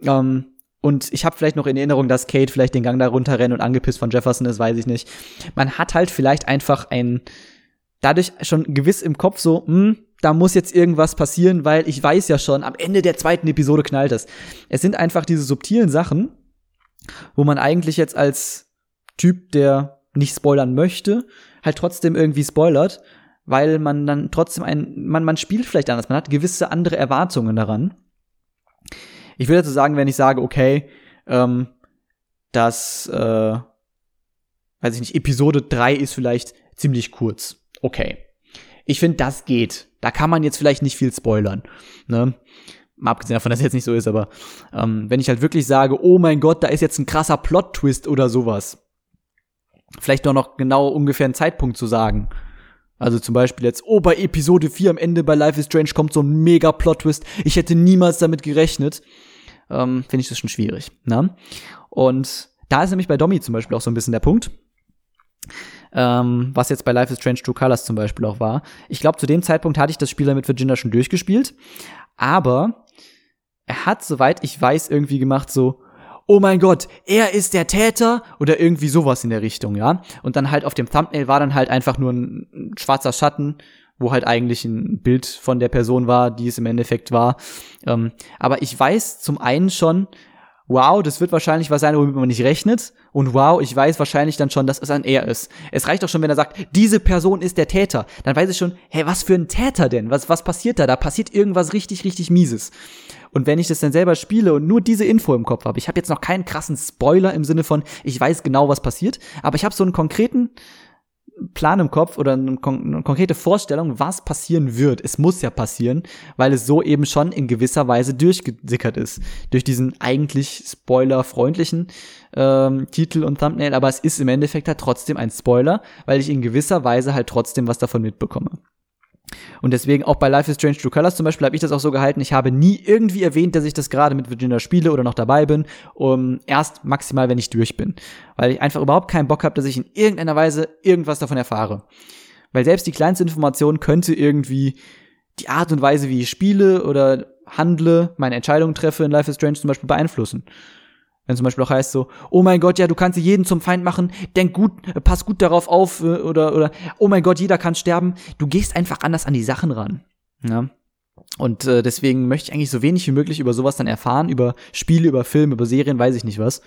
Ähm, und ich habe vielleicht noch in Erinnerung, dass Kate vielleicht den Gang da runterrennt und angepisst von Jefferson ist, weiß ich nicht. Man hat halt vielleicht einfach ein, dadurch schon gewiss im Kopf so, hm, da muss jetzt irgendwas passieren, weil ich weiß ja schon, am Ende der zweiten Episode knallt es. Es sind einfach diese subtilen Sachen, wo man eigentlich jetzt als Typ, der nicht spoilern möchte, halt trotzdem irgendwie spoilert, weil man dann trotzdem ein, man, man spielt vielleicht anders, man hat gewisse andere Erwartungen daran. Ich würde dazu sagen, wenn ich sage, okay, ähm, dass, äh, weiß ich nicht, Episode 3 ist vielleicht ziemlich kurz. Okay. Ich finde, das geht. Da kann man jetzt vielleicht nicht viel spoilern. Ne? Mal abgesehen davon, dass es jetzt nicht so ist, aber ähm, wenn ich halt wirklich sage, oh mein Gott, da ist jetzt ein krasser Plot-Twist oder sowas. Vielleicht doch noch genau ungefähr einen Zeitpunkt zu sagen. Also zum Beispiel jetzt, oh, bei Episode 4 am Ende bei Life is Strange kommt so ein mega Plot-Twist. Ich hätte niemals damit gerechnet. Ähm, Finde ich das schon schwierig. Ne? Und da ist nämlich bei Domi zum Beispiel auch so ein bisschen der Punkt. Ähm, was jetzt bei Life is Strange True Colors zum Beispiel auch war. Ich glaube, zu dem Zeitpunkt hatte ich das Spiel mit Virginia schon durchgespielt. Aber er hat, soweit ich weiß, irgendwie gemacht so, oh mein Gott, er ist der Täter oder irgendwie sowas in der Richtung, ja. Und dann halt auf dem Thumbnail war dann halt einfach nur ein schwarzer Schatten, wo halt eigentlich ein Bild von der Person war, die es im Endeffekt war. Ähm, aber ich weiß zum einen schon, wow, das wird wahrscheinlich was sein, womit man nicht rechnet. Und wow, ich weiß wahrscheinlich dann schon, dass es ein er ist. Es reicht doch schon, wenn er sagt, diese Person ist der Täter. Dann weiß ich schon, hä, was für ein Täter denn? Was, was passiert da? Da passiert irgendwas richtig, richtig Mieses. Und wenn ich das dann selber spiele und nur diese Info im Kopf habe, ich habe jetzt noch keinen krassen Spoiler im Sinne von, ich weiß genau, was passiert, aber ich habe so einen konkreten Plan im Kopf oder eine, kon eine, konkrete Vorstellung, was passieren wird. Es muss ja passieren, weil es so eben schon in gewisser Weise durchgesickert ist. Durch diesen eigentlich spoilerfreundlichen ähm, Titel und Thumbnail, aber es ist im Endeffekt halt trotzdem ein Spoiler, weil ich in gewisser Weise halt trotzdem was davon mitbekomme. Und deswegen auch bei Life is Strange True Colors zum Beispiel habe ich das auch so gehalten. Ich habe nie irgendwie erwähnt, dass ich das gerade mit Virginia spiele oder noch dabei bin. Um, erst maximal, wenn ich durch bin. Weil ich einfach überhaupt keinen Bock habe, dass ich in irgendeiner Weise irgendwas davon erfahre. Weil selbst die kleinste Information könnte irgendwie die Art und Weise, wie ich spiele oder handle, meine Entscheidungen treffe in Life is Strange zum Beispiel beeinflussen. Wenn zum Beispiel auch heißt so, oh mein Gott, ja, du kannst jeden zum Feind machen, denk gut, pass gut darauf auf, äh, oder, oder, oh mein Gott, jeder kann sterben. Du gehst einfach anders an die Sachen ran. Ja. Und äh, deswegen möchte ich eigentlich so wenig wie möglich über sowas dann erfahren, über Spiele, über Filme, über Serien, weiß ich nicht was.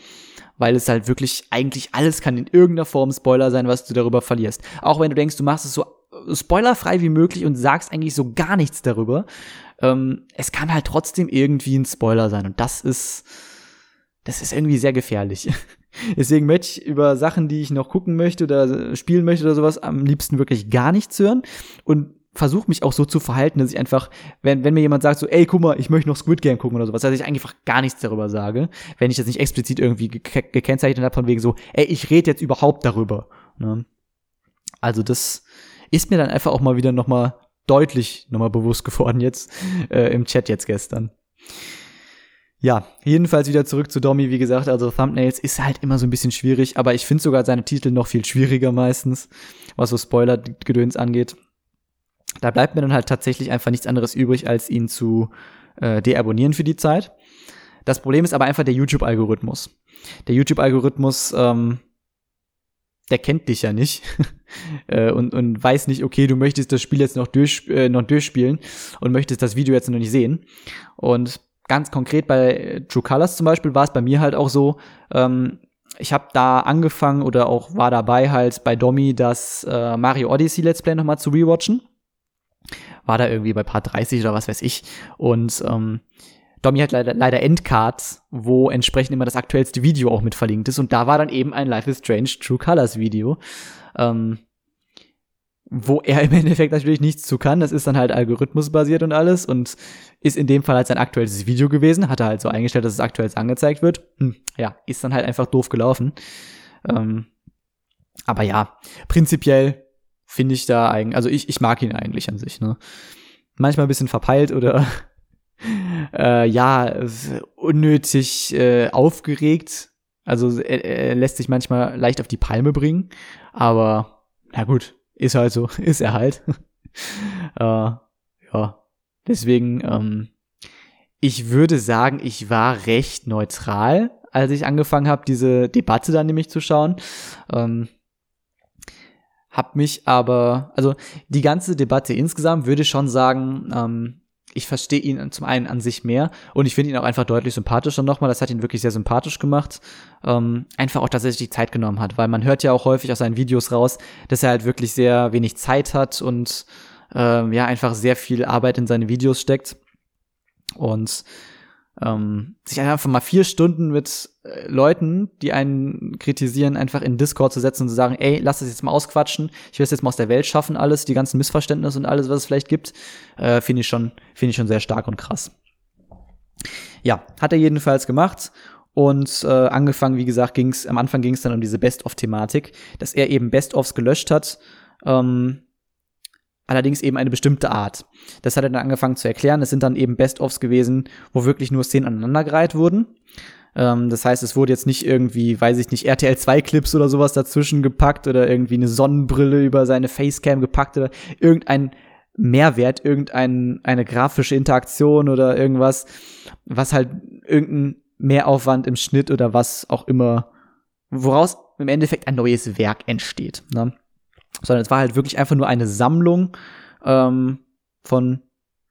Weil es halt wirklich eigentlich alles kann in irgendeiner Form Spoiler sein, was du darüber verlierst. Auch wenn du denkst, du machst es so spoilerfrei wie möglich und sagst eigentlich so gar nichts darüber. Ähm, es kann halt trotzdem irgendwie ein Spoiler sein. Und das ist, das ist irgendwie sehr gefährlich. Deswegen möchte ich über Sachen, die ich noch gucken möchte oder spielen möchte oder sowas, am liebsten wirklich gar nichts hören und versuche mich auch so zu verhalten, dass ich einfach, wenn, wenn mir jemand sagt so, ey, guck mal, ich möchte noch Squid Game gucken oder sowas, dass ich einfach gar nichts darüber sage, wenn ich das nicht explizit irgendwie ge gekennzeichnet habe von wegen so, ey, ich rede jetzt überhaupt darüber. Ne? Also das ist mir dann einfach auch mal wieder noch mal deutlich noch mal bewusst geworden jetzt äh, im Chat jetzt gestern. Ja, jedenfalls wieder zurück zu Domi, wie gesagt, also Thumbnails ist halt immer so ein bisschen schwierig, aber ich finde sogar seine Titel noch viel schwieriger meistens, was so Spoiler-Gedöns angeht. Da bleibt mir dann halt tatsächlich einfach nichts anderes übrig, als ihn zu äh, deabonnieren für die Zeit. Das Problem ist aber einfach der YouTube-Algorithmus. Der YouTube-Algorithmus, ähm, der kennt dich ja nicht äh, und, und weiß nicht, okay, du möchtest das Spiel jetzt noch, durch, äh, noch durchspielen und möchtest das Video jetzt noch nicht sehen. Und ganz konkret bei True Colors zum Beispiel war es bei mir halt auch so, ähm, ich habe da angefangen oder auch war dabei halt bei Domi das äh, Mario Odyssey Let's Play nochmal zu rewatchen. War da irgendwie bei Part 30 oder was weiß ich. Und ähm, Domi hat leider, leider Endcards, wo entsprechend immer das aktuellste Video auch mit verlinkt ist. Und da war dann eben ein Life is Strange True Colors Video. Ähm, wo er im Endeffekt natürlich nichts zu kann. Das ist dann halt algorithmusbasiert und alles und ist in dem Fall halt sein aktuelles Video gewesen. Hat er halt so eingestellt, dass es aktuell angezeigt wird. Hm, ja, ist dann halt einfach doof gelaufen. Ähm, aber ja, prinzipiell finde ich da eigentlich, also ich, ich mag ihn eigentlich an sich, ne? Manchmal ein bisschen verpeilt oder äh, ja, unnötig äh, aufgeregt. Also er, er lässt sich manchmal leicht auf die Palme bringen. Aber na gut, ist halt so, ist er halt. äh, ja, deswegen, ähm, ich würde sagen, ich war recht neutral, als ich angefangen habe, diese Debatte dann nämlich zu schauen. Ähm, hab mich aber, also die ganze Debatte insgesamt würde ich schon sagen, ähm, ich verstehe ihn zum einen an sich mehr und ich finde ihn auch einfach deutlich sympathischer nochmal. Das hat ihn wirklich sehr sympathisch gemacht. Ähm, einfach auch, dass er sich die Zeit genommen hat, weil man hört ja auch häufig aus seinen Videos raus, dass er halt wirklich sehr wenig Zeit hat und ähm, ja, einfach sehr viel Arbeit in seine Videos steckt. Und ähm, sich einfach mal vier Stunden mit äh, Leuten, die einen kritisieren, einfach in Discord zu setzen und zu sagen, ey, lass das jetzt mal ausquatschen, ich will es jetzt mal aus der Welt schaffen, alles, die ganzen Missverständnisse und alles, was es vielleicht gibt, äh, finde ich schon, finde ich schon sehr stark und krass. Ja, hat er jedenfalls gemacht und äh, angefangen, wie gesagt, ging's am Anfang ging es dann um diese Best-of-Thematik, dass er eben Best-ofs gelöscht hat. Ähm, allerdings eben eine bestimmte Art. Das hat er dann angefangen zu erklären. Es sind dann eben Best-ofs gewesen, wo wirklich nur Szenen aneinandergereiht wurden. Ähm, das heißt, es wurde jetzt nicht irgendwie, weiß ich nicht, RTL 2 Clips oder sowas dazwischen gepackt oder irgendwie eine Sonnenbrille über seine Facecam gepackt oder irgendein Mehrwert, irgendeine eine grafische Interaktion oder irgendwas, was halt irgendein Mehraufwand im Schnitt oder was auch immer, woraus im Endeffekt ein neues Werk entsteht. Ne? Sondern es war halt wirklich einfach nur eine Sammlung ähm, von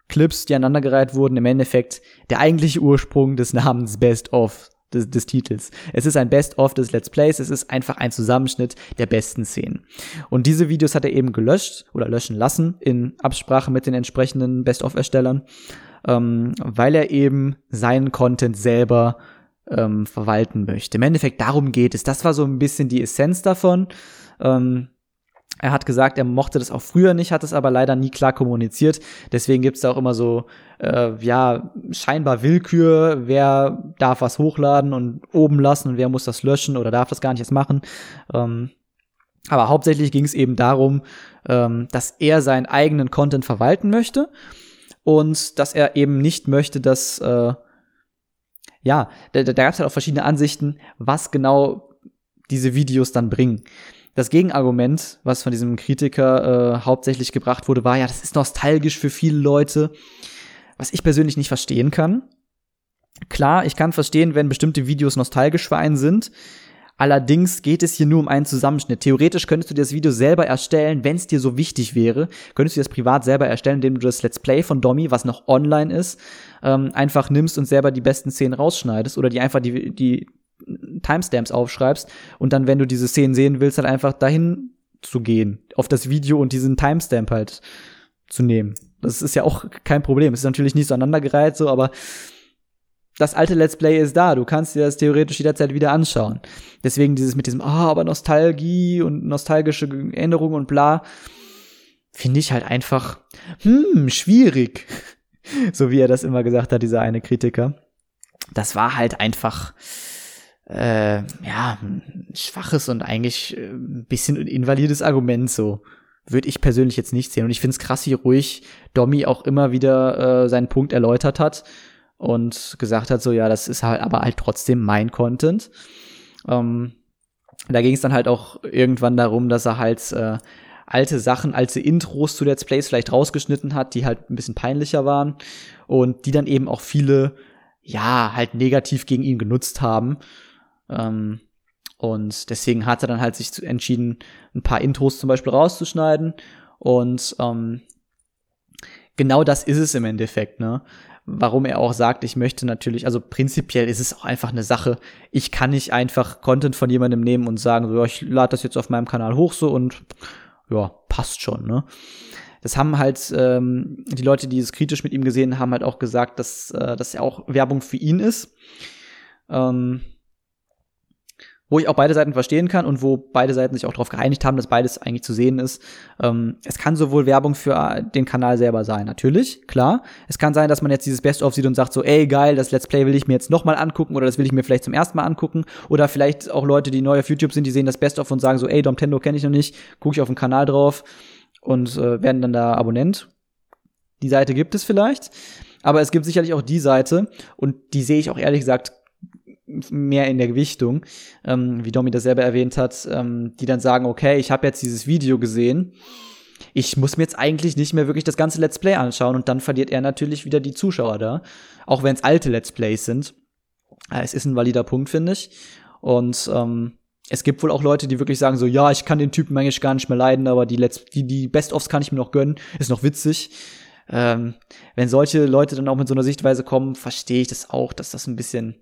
Clips, die aneinandergereiht wurden. Im Endeffekt der eigentliche Ursprung des Namens Best of des, des Titels. Es ist ein Best of des Let's Plays. Es ist einfach ein Zusammenschnitt der besten Szenen. Und diese Videos hat er eben gelöscht oder löschen lassen in Absprache mit den entsprechenden Best of Erstellern, ähm, weil er eben seinen Content selber ähm, verwalten möchte. Im Endeffekt darum geht es. Das war so ein bisschen die Essenz davon. Ähm, er hat gesagt, er mochte das auch früher nicht, hat es aber leider nie klar kommuniziert. Deswegen gibt es da auch immer so, äh, ja, scheinbar Willkür, wer darf was hochladen und oben lassen und wer muss das löschen oder darf das gar nicht erst machen. Ähm, aber hauptsächlich ging es eben darum, ähm, dass er seinen eigenen Content verwalten möchte und dass er eben nicht möchte, dass, äh, ja, da, da gab es halt auch verschiedene Ansichten, was genau diese Videos dann bringen. Das Gegenargument, was von diesem Kritiker äh, hauptsächlich gebracht wurde, war ja, das ist nostalgisch für viele Leute, was ich persönlich nicht verstehen kann. Klar, ich kann verstehen, wenn bestimmte Videos nostalgisch für einen sind. Allerdings geht es hier nur um einen Zusammenschnitt. Theoretisch könntest du dir das Video selber erstellen, wenn es dir so wichtig wäre. Könntest du das privat selber erstellen, indem du das Let's Play von Domi, was noch online ist, ähm, einfach nimmst und selber die besten Szenen rausschneidest oder die einfach die, die Timestamps aufschreibst und dann, wenn du diese Szenen sehen willst, halt einfach dahin zu gehen, auf das Video und diesen Timestamp halt zu nehmen. Das ist ja auch kein Problem. Es ist natürlich nicht so aneinandergereiht, so, aber das alte Let's Play ist da, du kannst dir das theoretisch jederzeit wieder anschauen. Deswegen dieses mit diesem, ah, oh, aber Nostalgie und nostalgische Erinnerungen und bla, finde ich halt einfach, hm, schwierig. so wie er das immer gesagt hat, dieser eine Kritiker. Das war halt einfach, äh, ja, ein schwaches und eigentlich äh, ein bisschen invalides Argument so. Würde ich persönlich jetzt nicht sehen. Und ich finde es krass, wie ruhig Domi auch immer wieder äh, seinen Punkt erläutert hat und gesagt hat, so ja, das ist halt aber halt trotzdem mein Content. Ähm, da ging es dann halt auch irgendwann darum, dass er halt äh, alte Sachen, alte Intros zu Let's Plays vielleicht rausgeschnitten hat, die halt ein bisschen peinlicher waren und die dann eben auch viele, ja, halt negativ gegen ihn genutzt haben. Ähm, und deswegen hat er dann halt sich entschieden, ein paar Intros zum Beispiel rauszuschneiden. Und ähm, genau das ist es im Endeffekt, ne? warum er auch sagt, ich möchte natürlich, also prinzipiell ist es auch einfach eine Sache. Ich kann nicht einfach Content von jemandem nehmen und sagen, so, ich lade das jetzt auf meinem Kanal hoch so und ja, passt schon, ne? Das haben halt ähm, die Leute, die es kritisch mit ihm gesehen haben, halt auch gesagt, dass äh, das ja auch Werbung für ihn ist. Ähm, wo ich auch beide Seiten verstehen kann und wo beide Seiten sich auch darauf geeinigt haben, dass beides eigentlich zu sehen ist. Ähm, es kann sowohl Werbung für den Kanal selber sein, natürlich, klar. Es kann sein, dass man jetzt dieses Best-of sieht und sagt so, ey, geil, das Let's Play will ich mir jetzt nochmal angucken oder das will ich mir vielleicht zum ersten Mal angucken. Oder vielleicht auch Leute, die neu auf YouTube sind, die sehen das Best-of und sagen so, ey, Domtendo kenne ich noch nicht, gucke ich auf den Kanal drauf und äh, werden dann da Abonnent. Die Seite gibt es vielleicht. Aber es gibt sicherlich auch die Seite, und die sehe ich auch ehrlich gesagt mehr in der Gewichtung, ähm, wie Domi das selber erwähnt hat, ähm, die dann sagen, okay, ich habe jetzt dieses Video gesehen, ich muss mir jetzt eigentlich nicht mehr wirklich das ganze Let's Play anschauen und dann verliert er natürlich wieder die Zuschauer da, auch wenn es alte Let's Plays sind. Äh, es ist ein valider Punkt, finde ich. Und ähm, es gibt wohl auch Leute, die wirklich sagen so, ja, ich kann den Typen eigentlich gar nicht mehr leiden, aber die, Let's die, die Best-ofs kann ich mir noch gönnen, ist noch witzig. Ähm, wenn solche Leute dann auch mit so einer Sichtweise kommen, verstehe ich das auch, dass das ein bisschen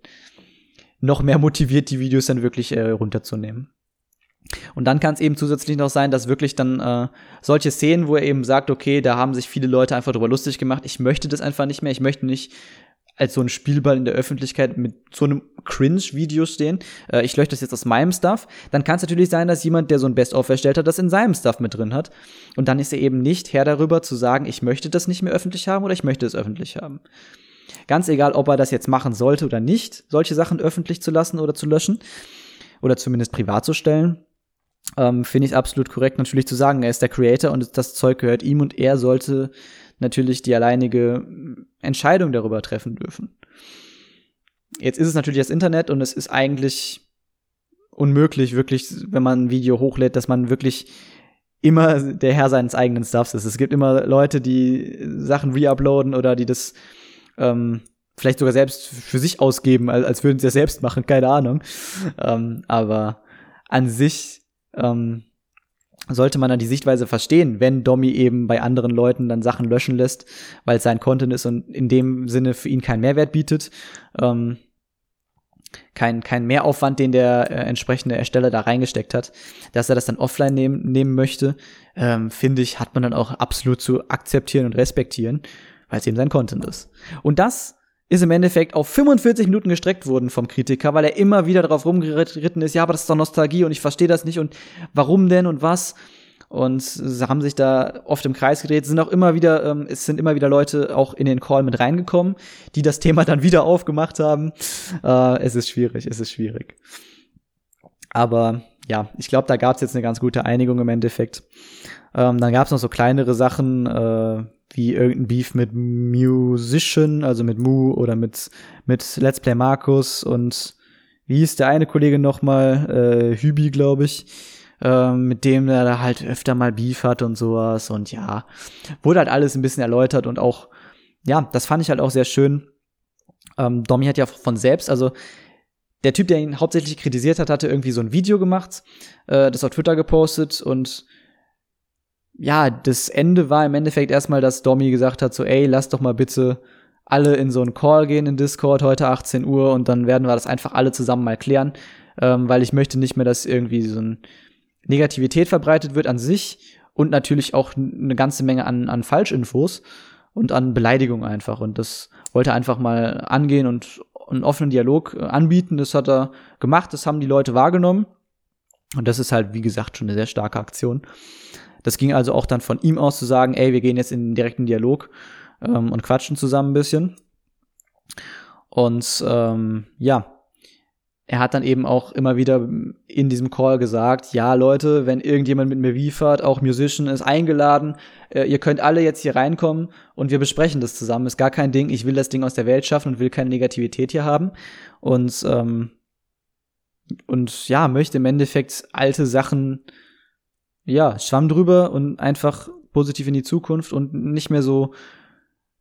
noch mehr motiviert, die Videos dann wirklich äh, runterzunehmen. Und dann kann es eben zusätzlich noch sein, dass wirklich dann äh, solche Szenen, wo er eben sagt, okay, da haben sich viele Leute einfach drüber lustig gemacht, ich möchte das einfach nicht mehr, ich möchte nicht als so ein Spielball in der Öffentlichkeit mit so einem Cringe-Video stehen. Äh, ich lösche das jetzt aus meinem Stuff. Dann kann es natürlich sein, dass jemand, der so ein Best-of erstellt hat, das in seinem Stuff mit drin hat. Und dann ist er eben nicht Herr darüber zu sagen, ich möchte das nicht mehr öffentlich haben oder ich möchte es öffentlich haben. Ganz egal, ob er das jetzt machen sollte oder nicht, solche Sachen öffentlich zu lassen oder zu löschen oder zumindest privat zu stellen. Ähm, Finde ich absolut korrekt, natürlich zu sagen, er ist der Creator und das Zeug gehört ihm und er sollte natürlich die alleinige Entscheidung darüber treffen dürfen. Jetzt ist es natürlich das Internet und es ist eigentlich unmöglich, wirklich, wenn man ein Video hochlädt, dass man wirklich immer der Herr seines eigenen Stuffs ist. Es gibt immer Leute, die Sachen reuploaden oder die das ähm, vielleicht sogar selbst für sich ausgeben, als, als würden sie es selbst machen, keine Ahnung. Ähm, aber an sich ähm, sollte man dann die Sichtweise verstehen, wenn Domi eben bei anderen Leuten dann Sachen löschen lässt, weil es sein Content ist und in dem Sinne für ihn keinen Mehrwert bietet. Ähm, kein, kein Mehraufwand, den der äh, entsprechende Ersteller da reingesteckt hat, dass er das dann offline nehmen, nehmen möchte, ähm, finde ich, hat man dann auch absolut zu akzeptieren und respektieren weil es eben sein Content ist. Und das ist im Endeffekt auf 45 Minuten gestreckt worden vom Kritiker, weil er immer wieder darauf rumgeritten ist, ja, aber das ist doch Nostalgie und ich verstehe das nicht und warum denn und was. Und sie haben sich da oft im Kreis gedreht, sind auch immer wieder, ähm, es sind immer wieder Leute auch in den Call mit reingekommen, die das Thema dann wieder aufgemacht haben. Äh, es ist schwierig, es ist schwierig. Aber ja, ich glaube, da gab es jetzt eine ganz gute Einigung im Endeffekt. Ähm, dann gab es noch so kleinere Sachen, äh, wie irgendein Beef mit Musician, also mit Mu oder mit, mit Let's Play Markus und wie hieß der eine Kollege nochmal, äh, Hübi, glaube ich, äh, mit dem er da halt öfter mal Beef hat und sowas und ja, wurde halt alles ein bisschen erläutert und auch, ja, das fand ich halt auch sehr schön. Ähm, Domi hat ja von selbst, also der Typ, der ihn hauptsächlich kritisiert hat, hatte irgendwie so ein Video gemacht, äh, das auf Twitter gepostet und ja, das Ende war im Endeffekt erstmal, dass Domi gesagt hat, so, ey, lass doch mal bitte alle in so einen Call gehen in Discord heute 18 Uhr und dann werden wir das einfach alle zusammen mal klären, ähm, weil ich möchte nicht mehr, dass irgendwie so ein Negativität verbreitet wird an sich und natürlich auch eine ganze Menge an, an Falschinfos und an Beleidigung einfach. Und das wollte einfach mal angehen und einen offenen Dialog äh, anbieten. Das hat er gemacht, das haben die Leute wahrgenommen. Und das ist halt, wie gesagt, schon eine sehr starke Aktion. Das ging also auch dann von ihm aus zu sagen, ey, wir gehen jetzt in den direkten Dialog ähm, und quatschen zusammen ein bisschen. Und ähm, ja, er hat dann eben auch immer wieder in diesem Call gesagt, ja Leute, wenn irgendjemand mit mir liefert, auch Musician ist eingeladen, äh, ihr könnt alle jetzt hier reinkommen und wir besprechen das zusammen. Ist gar kein Ding, ich will das Ding aus der Welt schaffen und will keine Negativität hier haben. Und, ähm, und ja, möchte im Endeffekt alte Sachen, ja, schwamm drüber und einfach positiv in die Zukunft und nicht mehr so,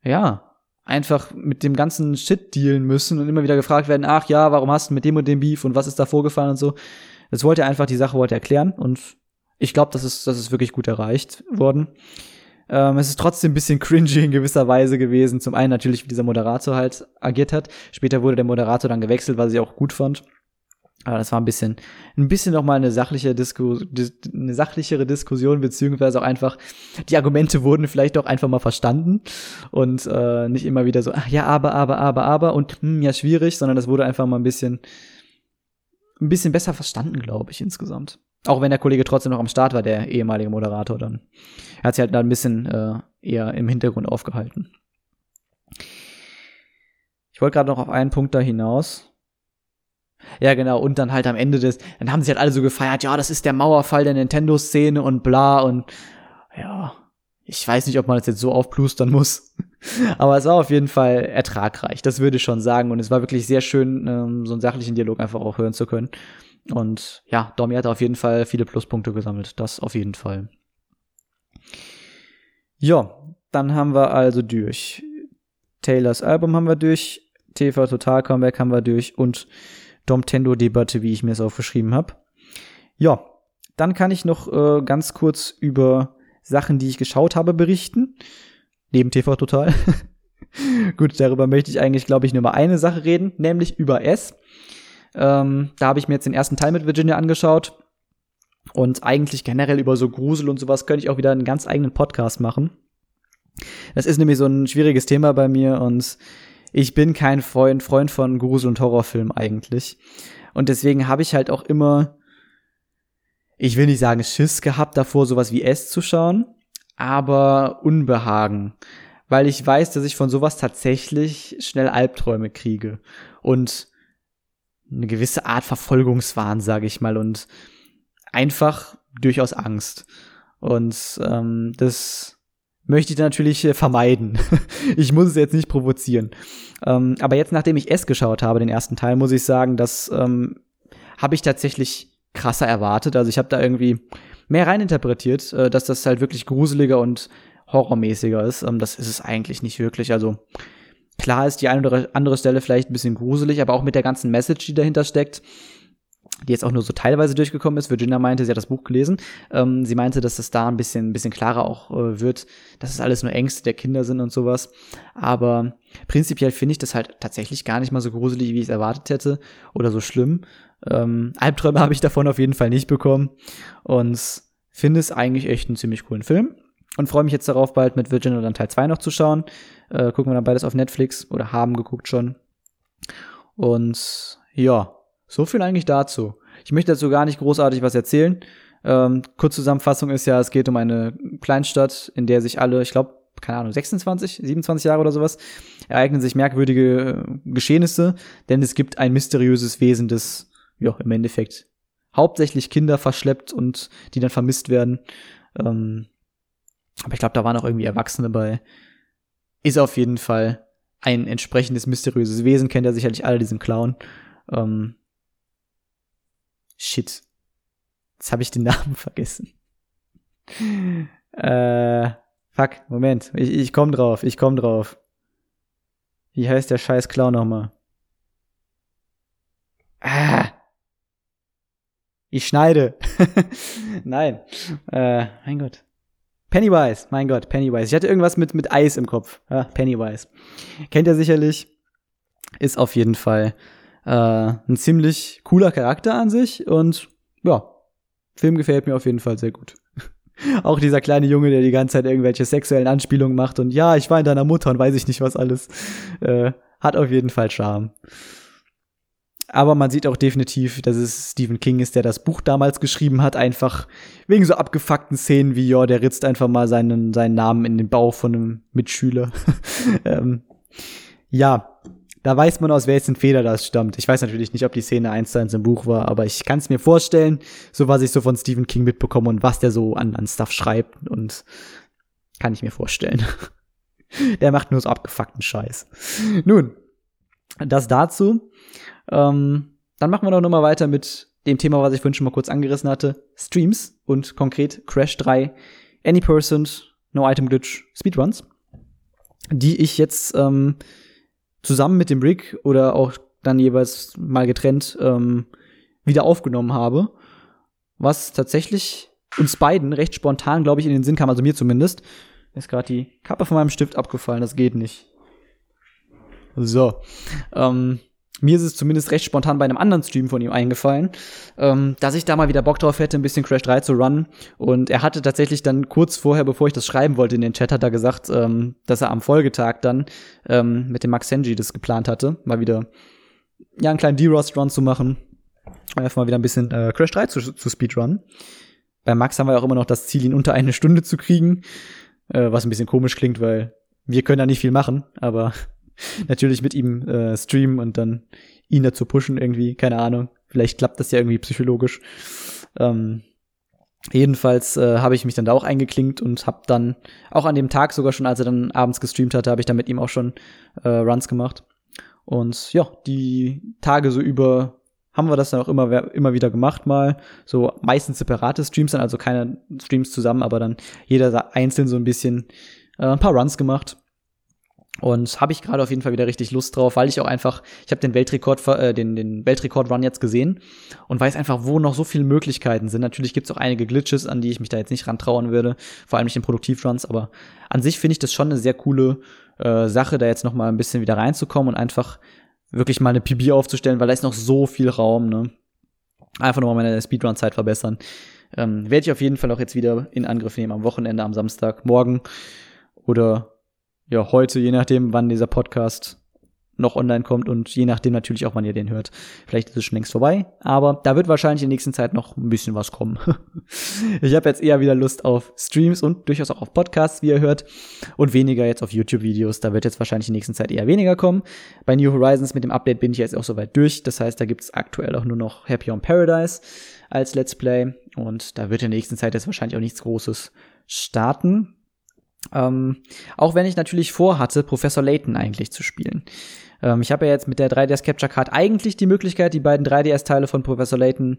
ja, einfach mit dem ganzen Shit dealen müssen und immer wieder gefragt werden, ach ja, warum hast du mit dem und dem Beef und was ist da vorgefallen und so. Das wollte er einfach, die Sache wollte erklären und ich glaube, das ist, das ist wirklich gut erreicht worden. Ähm, es ist trotzdem ein bisschen cringy in gewisser Weise gewesen. Zum einen natürlich, wie dieser Moderator halt agiert hat. Später wurde der Moderator dann gewechselt, was ich auch gut fand. Aber das war ein bisschen, ein bisschen noch mal eine sachliche Disku, eine sachlichere Diskussion, beziehungsweise auch einfach, die Argumente wurden vielleicht auch einfach mal verstanden und äh, nicht immer wieder so, ach ja, aber, aber, aber, aber und hm, ja, schwierig, sondern das wurde einfach mal ein bisschen, ein bisschen besser verstanden, glaube ich, insgesamt. Auch wenn der Kollege trotzdem noch am Start war, der ehemalige Moderator dann. Er hat sich halt da ein bisschen äh, eher im Hintergrund aufgehalten. Ich wollte gerade noch auf einen Punkt da hinaus. Ja, genau. Und dann halt am Ende des, dann haben sie halt alle so gefeiert, ja, das ist der Mauerfall der Nintendo-Szene und bla und ja, ich weiß nicht, ob man das jetzt so aufplustern muss. Aber es war auf jeden Fall ertragreich, das würde ich schon sagen. Und es war wirklich sehr schön, ähm, so einen sachlichen Dialog einfach auch hören zu können. Und ja, Domi hat auf jeden Fall viele Pluspunkte gesammelt. Das auf jeden Fall. Ja, dann haben wir also durch. Taylors Album haben wir durch. TV Total Comeback haben wir durch. Und Domtendo-Debatte, wie ich mir es aufgeschrieben habe. Ja, dann kann ich noch äh, ganz kurz über Sachen, die ich geschaut habe, berichten. Neben TV Total. Gut, darüber möchte ich eigentlich, glaube ich, nur mal eine Sache reden, nämlich über S. Ähm, da habe ich mir jetzt den ersten Teil mit Virginia angeschaut. Und eigentlich generell über so Grusel und sowas könnte ich auch wieder einen ganz eigenen Podcast machen. Das ist nämlich so ein schwieriges Thema bei mir und ich bin kein Freund, Freund von Grusel- und Horrorfilmen eigentlich. Und deswegen habe ich halt auch immer, ich will nicht sagen Schiss gehabt davor, sowas wie S zu schauen, aber Unbehagen. Weil ich weiß, dass ich von sowas tatsächlich schnell Albträume kriege. Und eine gewisse Art Verfolgungswahn, sage ich mal, und einfach durchaus Angst. Und ähm, das möchte ich natürlich äh, vermeiden. ich muss es jetzt nicht provozieren. Ähm, aber jetzt, nachdem ich S geschaut habe, den ersten Teil, muss ich sagen, das ähm, habe ich tatsächlich krasser erwartet. Also ich habe da irgendwie mehr reininterpretiert, äh, dass das halt wirklich gruseliger und horrormäßiger ist. Ähm, das ist es eigentlich nicht wirklich. Also klar ist die eine oder andere Stelle vielleicht ein bisschen gruselig, aber auch mit der ganzen Message, die dahinter steckt, die jetzt auch nur so teilweise durchgekommen ist. Virginia meinte, sie hat das Buch gelesen. Ähm, sie meinte, dass es da ein bisschen, ein bisschen klarer auch äh, wird, dass es alles nur Ängste der Kinder sind und sowas. Aber prinzipiell finde ich das halt tatsächlich gar nicht mal so gruselig, wie ich es erwartet hätte oder so schlimm. Ähm, Albträume habe ich davon auf jeden Fall nicht bekommen und finde es eigentlich echt einen ziemlich coolen Film und freue mich jetzt darauf, bald mit Virginia dann Teil 2 noch zu schauen. Äh, gucken wir dann beides auf Netflix oder haben geguckt schon. Und ja, so viel eigentlich dazu. Ich möchte dazu gar nicht großartig was erzählen. Ähm, Kurzzusammenfassung ist ja, es geht um eine Kleinstadt, in der sich alle, ich glaube, keine Ahnung, 26, 27 Jahre oder sowas, ereignen sich merkwürdige äh, Geschehnisse, denn es gibt ein mysteriöses Wesen, das, ja, im Endeffekt hauptsächlich Kinder verschleppt und die dann vermisst werden. Ähm, aber ich glaube, da waren auch irgendwie Erwachsene bei. Ist auf jeden Fall ein entsprechendes mysteriöses Wesen, kennt ja sicherlich alle diesen Clown. Ähm, Shit. Jetzt habe ich den Namen vergessen. äh, fuck, Moment. Ich, ich komm drauf, ich komm drauf. Wie heißt der scheiß Clown nochmal? Ah. Ich schneide. Nein. Äh, mein Gott. Pennywise, mein Gott, Pennywise. Ich hatte irgendwas mit, mit Eis im Kopf. Ja, Pennywise. Kennt ihr sicherlich. Ist auf jeden Fall äh, ein ziemlich cooler Charakter an sich und ja, Film gefällt mir auf jeden Fall sehr gut. Auch dieser kleine Junge, der die ganze Zeit irgendwelche sexuellen Anspielungen macht und ja, ich war in deiner Mutter und weiß ich nicht was alles, äh, hat auf jeden Fall Charme. Aber man sieht auch definitiv, dass es Stephen King ist, der das Buch damals geschrieben hat, einfach wegen so abgefuckten Szenen wie, ja, der ritzt einfach mal seinen, seinen Namen in den Bauch von einem Mitschüler. ähm, ja, da weiß man aus welchen Feder das stammt. Ich weiß natürlich nicht, ob die Szene eins zu eins im Buch war, aber ich kann es mir vorstellen, so was ich so von Stephen King mitbekomme und was der so an, an Stuff schreibt und kann ich mir vorstellen. der macht nur so abgefuckten Scheiß. Nun, das dazu. Ähm, dann machen wir doch nochmal weiter mit dem Thema, was ich vorhin schon mal kurz angerissen hatte. Streams und konkret Crash 3, Any Person, No Item Glitch, Speedruns, die ich jetzt ähm, zusammen mit dem Rick oder auch dann jeweils mal getrennt ähm, wieder aufgenommen habe. Was tatsächlich uns beiden recht spontan, glaube ich, in den Sinn kam, also mir zumindest. Ist gerade die Kappe von meinem Stift abgefallen, das geht nicht. So. Ähm, mir ist es zumindest recht spontan bei einem anderen Stream von ihm eingefallen, ähm, dass ich da mal wieder Bock drauf hätte, ein bisschen Crash 3 zu runnen. Und er hatte tatsächlich dann kurz vorher, bevor ich das schreiben wollte in den Chat, hat er gesagt, ähm, dass er am Folgetag dann ähm, mit dem Max Senji das geplant hatte, mal wieder ja einen kleinen D-Rust-Run zu machen. Einfach mal wieder ein bisschen äh, Crash 3 zu, zu Speedrun. Bei Max haben wir auch immer noch das Ziel, ihn unter eine Stunde zu kriegen, äh, was ein bisschen komisch klingt, weil wir können da nicht viel machen, aber natürlich mit ihm äh, streamen und dann ihn dazu pushen irgendwie, keine Ahnung. Vielleicht klappt das ja irgendwie psychologisch. Ähm, jedenfalls äh, habe ich mich dann da auch eingeklinkt und habe dann auch an dem Tag sogar schon, als er dann abends gestreamt hatte, habe ich dann mit ihm auch schon äh, Runs gemacht. Und ja, die Tage so über haben wir das dann auch immer, immer wieder gemacht mal. So meistens separate Streams dann, also keine Streams zusammen, aber dann jeder einzeln so ein bisschen äh, ein paar Runs gemacht. Und habe ich gerade auf jeden Fall wieder richtig Lust drauf, weil ich auch einfach, ich habe den Weltrekord, äh, den, den Weltrekord-Run jetzt gesehen und weiß einfach, wo noch so viele Möglichkeiten sind. Natürlich gibt es auch einige Glitches, an die ich mich da jetzt nicht rantrauen würde, vor allem nicht in Produktivruns, aber an sich finde ich das schon eine sehr coole äh, Sache, da jetzt noch mal ein bisschen wieder reinzukommen und einfach wirklich mal eine PB aufzustellen, weil da ist noch so viel Raum, ne? Einfach nochmal meine Speedrun-Zeit verbessern. Ähm, Werde ich auf jeden Fall auch jetzt wieder in Angriff nehmen am Wochenende, am Samstag, morgen oder ja, heute, je nachdem, wann dieser Podcast noch online kommt und je nachdem natürlich auch, wann ihr den hört. Vielleicht ist es schon längst vorbei, aber da wird wahrscheinlich in der nächsten Zeit noch ein bisschen was kommen. ich habe jetzt eher wieder Lust auf Streams und durchaus auch auf Podcasts, wie ihr hört, und weniger jetzt auf YouTube-Videos. Da wird jetzt wahrscheinlich in der nächsten Zeit eher weniger kommen. Bei New Horizons mit dem Update bin ich jetzt auch soweit durch. Das heißt, da gibt es aktuell auch nur noch Happy on Paradise als Let's Play und da wird in der nächsten Zeit jetzt wahrscheinlich auch nichts Großes starten. Ähm, auch wenn ich natürlich vorhatte, Professor Layton eigentlich zu spielen. Ähm, ich habe ja jetzt mit der 3DS Capture Card eigentlich die Möglichkeit, die beiden 3DS-Teile von Professor Layton,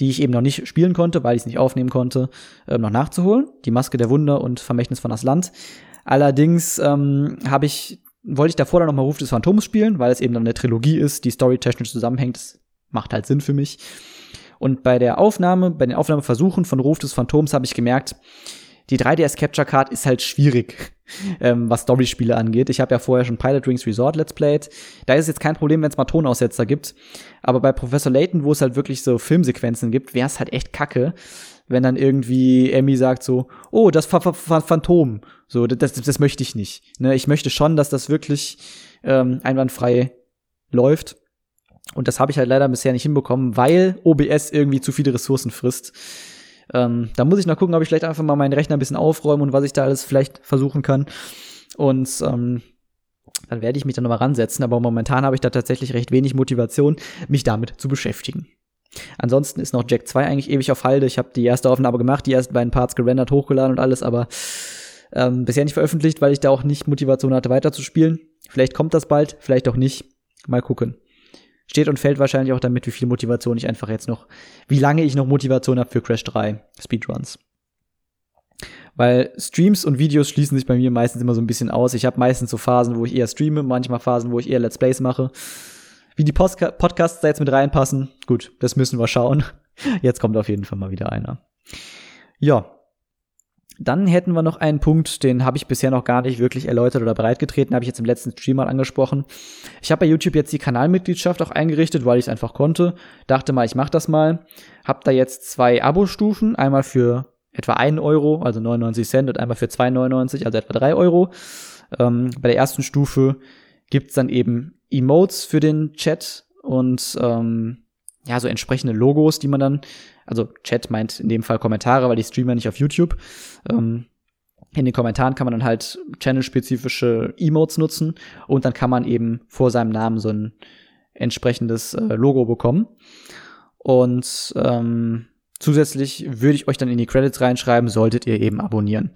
die ich eben noch nicht spielen konnte, weil ich es nicht aufnehmen konnte, ähm, noch nachzuholen. Die Maske der Wunder und Vermächtnis von Asland. Allerdings ähm, habe ich, wollte ich davor dann noch mal Ruf des Phantoms spielen, weil es eben dann eine Trilogie ist, die storytechnisch zusammenhängt. Das macht halt Sinn für mich. Und bei der Aufnahme, bei den Aufnahmeversuchen von Ruf des Phantoms habe ich gemerkt, die 3DS Capture Card ist halt schwierig, ähm, was Story-Spiele angeht. Ich habe ja vorher schon Pilot Rings Resort Let's Played. Da ist es jetzt kein Problem, wenn es mal Tonaussetzer gibt. Aber bei Professor Layton, wo es halt wirklich so Filmsequenzen gibt, wäre es halt echt kacke, wenn dann irgendwie Emmy sagt so, oh, das Ph Ph Phantom. So, das, das, das möchte ich nicht. Ne, ich möchte schon, dass das wirklich ähm, einwandfrei läuft. Und das habe ich halt leider bisher nicht hinbekommen, weil OBS irgendwie zu viele Ressourcen frisst. Ähm, da muss ich noch gucken, ob ich vielleicht einfach mal meinen Rechner ein bisschen aufräume und was ich da alles vielleicht versuchen kann. Und ähm, dann werde ich mich da nochmal ransetzen. Aber momentan habe ich da tatsächlich recht wenig Motivation, mich damit zu beschäftigen. Ansonsten ist noch Jack 2 eigentlich ewig auf Halde. Ich habe die erste Aufnahme gemacht, die ersten beiden Parts gerendert, hochgeladen und alles, aber ähm, bisher nicht veröffentlicht, weil ich da auch nicht Motivation hatte, weiterzuspielen. Vielleicht kommt das bald, vielleicht auch nicht. Mal gucken steht und fällt wahrscheinlich auch damit, wie viel Motivation ich einfach jetzt noch, wie lange ich noch Motivation habe für Crash 3 Speedruns. Weil Streams und Videos schließen sich bei mir meistens immer so ein bisschen aus. Ich habe meistens so Phasen, wo ich eher streame, manchmal Phasen, wo ich eher Let's Plays mache. Wie die Postka Podcasts da jetzt mit reinpassen, gut, das müssen wir schauen. Jetzt kommt auf jeden Fall mal wieder einer. Ja, dann hätten wir noch einen Punkt, den habe ich bisher noch gar nicht wirklich erläutert oder breitgetreten, habe ich jetzt im letzten Stream mal angesprochen. Ich habe bei YouTube jetzt die Kanalmitgliedschaft auch eingerichtet, weil ich es einfach konnte. Dachte mal, ich mache das mal. Hab da jetzt zwei Abo-Stufen, einmal für etwa 1 Euro, also 99 Cent, und einmal für 2,99, also etwa 3 Euro. Ähm, bei der ersten Stufe gibt's dann eben Emotes für den Chat und ähm, ja, so entsprechende Logos, die man dann, also Chat meint in dem Fall Kommentare, weil die streamen nicht auf YouTube. Ähm, in den Kommentaren kann man dann halt channel-spezifische Emotes nutzen und dann kann man eben vor seinem Namen so ein entsprechendes äh, Logo bekommen. Und ähm, zusätzlich würde ich euch dann in die Credits reinschreiben, solltet ihr eben abonnieren.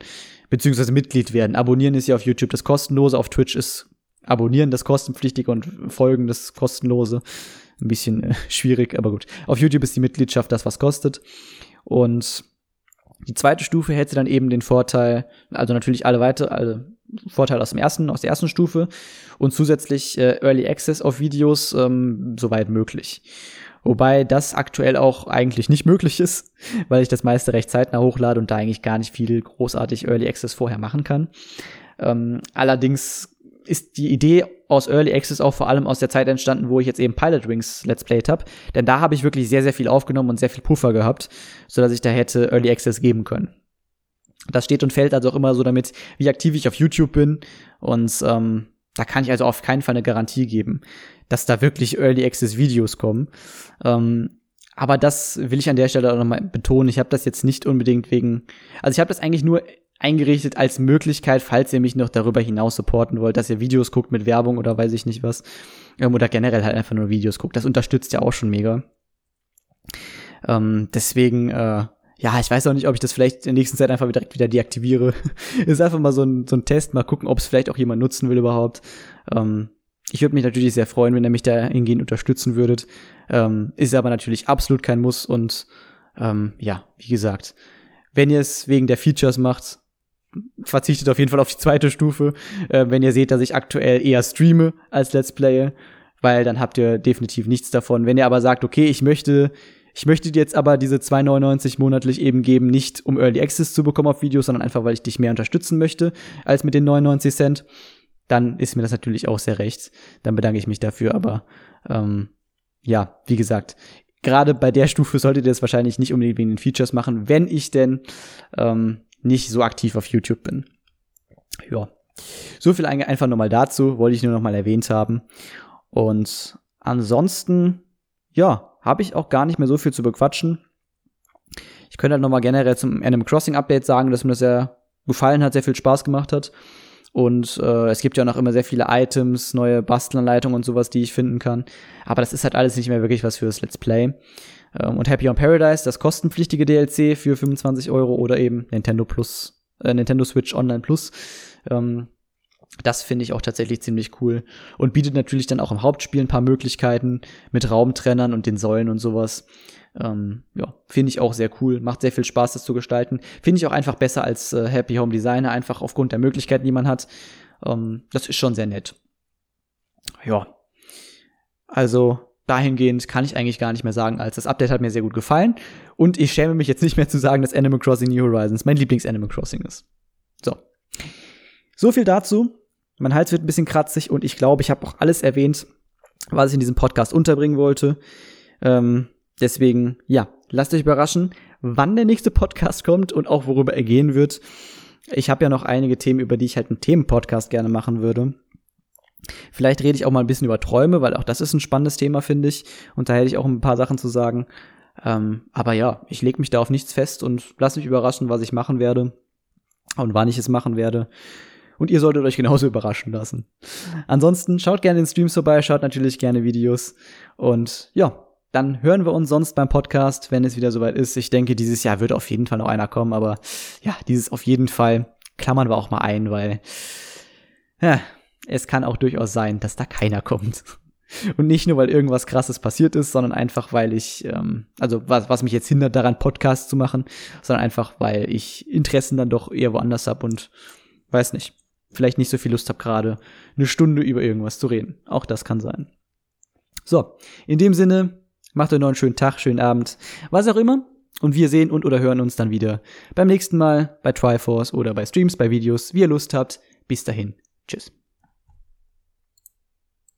Beziehungsweise Mitglied werden. Abonnieren ist ja auf YouTube das kostenlose, auf Twitch ist Abonnieren das kostenpflichtige und Folgen das kostenlose. Ein bisschen äh, schwierig, aber gut. Auf YouTube ist die Mitgliedschaft das, was kostet. Und die zweite Stufe hätte dann eben den Vorteil, also natürlich alle weitere, alle Vorteile aus dem ersten, aus der ersten Stufe und zusätzlich äh, Early Access auf Videos, ähm, soweit möglich. Wobei das aktuell auch eigentlich nicht möglich ist, weil ich das meiste recht zeitnah hochlade und da eigentlich gar nicht viel großartig Early Access vorher machen kann. Ähm, allerdings ist die Idee aus Early Access auch vor allem aus der Zeit entstanden, wo ich jetzt eben Pilot Wings Let's Played habe. Denn da habe ich wirklich sehr, sehr viel aufgenommen und sehr viel Puffer gehabt, sodass ich da hätte Early Access geben können. Das steht und fällt also auch immer so damit, wie aktiv ich auf YouTube bin. Und ähm, da kann ich also auf keinen Fall eine Garantie geben, dass da wirklich Early Access Videos kommen. Ähm, aber das will ich an der Stelle auch nochmal betonen. Ich habe das jetzt nicht unbedingt wegen, also ich habe das eigentlich nur eingerichtet als Möglichkeit, falls ihr mich noch darüber hinaus supporten wollt, dass ihr Videos guckt mit Werbung oder weiß ich nicht was. Ähm, oder generell halt einfach nur Videos guckt. Das unterstützt ja auch schon mega. Ähm, deswegen, äh, ja, ich weiß auch nicht, ob ich das vielleicht in der nächsten Zeit einfach direkt wieder deaktiviere. ist einfach mal so ein, so ein Test, mal gucken, ob es vielleicht auch jemand nutzen will überhaupt. Ähm, ich würde mich natürlich sehr freuen, wenn ihr mich da hingehend unterstützen würdet. Ähm, ist aber natürlich absolut kein Muss und ähm, ja, wie gesagt, wenn ihr es wegen der Features macht, verzichtet auf jeden Fall auf die zweite Stufe, äh, wenn ihr seht, dass ich aktuell eher streame als Let's Playe, weil dann habt ihr definitiv nichts davon. Wenn ihr aber sagt, okay, ich möchte, ich möchte dir jetzt aber diese 2,99 monatlich eben geben, nicht um Early Access zu bekommen auf Videos, sondern einfach, weil ich dich mehr unterstützen möchte als mit den 99 Cent, dann ist mir das natürlich auch sehr recht. Dann bedanke ich mich dafür, aber ähm, ja, wie gesagt, gerade bei der Stufe solltet ihr das wahrscheinlich nicht unbedingt wegen den Features machen, wenn ich denn ähm, nicht so aktiv auf YouTube bin. Ja. So viel einfach nochmal dazu, wollte ich nur nochmal erwähnt haben. Und ansonsten, ja, habe ich auch gar nicht mehr so viel zu bequatschen. Ich könnte halt nochmal generell zum Animal Crossing Update sagen, dass mir das sehr gefallen hat, sehr viel Spaß gemacht hat. Und äh, es gibt ja noch immer sehr viele Items, neue Bastelanleitungen und sowas, die ich finden kann. Aber das ist halt alles nicht mehr wirklich was fürs Let's Play. Ähm, und Happy on Paradise, das kostenpflichtige DLC für 25 Euro oder eben Nintendo Plus, äh, Nintendo Switch Online Plus. Ähm, das finde ich auch tatsächlich ziemlich cool und bietet natürlich dann auch im Hauptspiel ein paar Möglichkeiten mit Raumtrennern und den Säulen und sowas. Ähm, ja, finde ich auch sehr cool. Macht sehr viel Spaß, das zu gestalten. Finde ich auch einfach besser als äh, Happy Home Designer, einfach aufgrund der Möglichkeiten, die man hat. Ähm, das ist schon sehr nett. Ja. Also, dahingehend kann ich eigentlich gar nicht mehr sagen, als das Update hat mir sehr gut gefallen. Und ich schäme mich jetzt nicht mehr zu sagen, dass Animal Crossing New Horizons mein Lieblings-Animal Crossing ist. So. So viel dazu. Mein Hals wird ein bisschen kratzig und ich glaube, ich habe auch alles erwähnt, was ich in diesem Podcast unterbringen wollte. Ähm, deswegen, ja, lasst euch überraschen, wann der nächste Podcast kommt und auch worüber er gehen wird. Ich habe ja noch einige Themen, über die ich halt einen Themenpodcast gerne machen würde. Vielleicht rede ich auch mal ein bisschen über Träume, weil auch das ist ein spannendes Thema, finde ich. Und da hätte ich auch ein paar Sachen zu sagen. Ähm, aber ja, ich lege mich da auf nichts fest und lasse mich überraschen, was ich machen werde und wann ich es machen werde. Und ihr solltet euch genauso überraschen lassen. Ansonsten schaut gerne den Streams vorbei, schaut natürlich gerne Videos. Und ja, dann hören wir uns sonst beim Podcast, wenn es wieder soweit ist. Ich denke, dieses Jahr wird auf jeden Fall noch einer kommen, aber ja, dieses auf jeden Fall klammern wir auch mal ein, weil ja, es kann auch durchaus sein, dass da keiner kommt. Und nicht nur, weil irgendwas krasses passiert ist, sondern einfach, weil ich, ähm, also was, was mich jetzt hindert daran, Podcasts zu machen, sondern einfach, weil ich Interessen dann doch eher woanders habe und weiß nicht, vielleicht nicht so viel Lust habe, gerade eine Stunde über irgendwas zu reden. Auch das kann sein. So, in dem Sinne, macht euch noch einen schönen Tag, schönen Abend, was auch immer. Und wir sehen und oder hören uns dann wieder beim nächsten Mal bei Triforce oder bei Streams, bei Videos, wie ihr Lust habt. Bis dahin. Tschüss.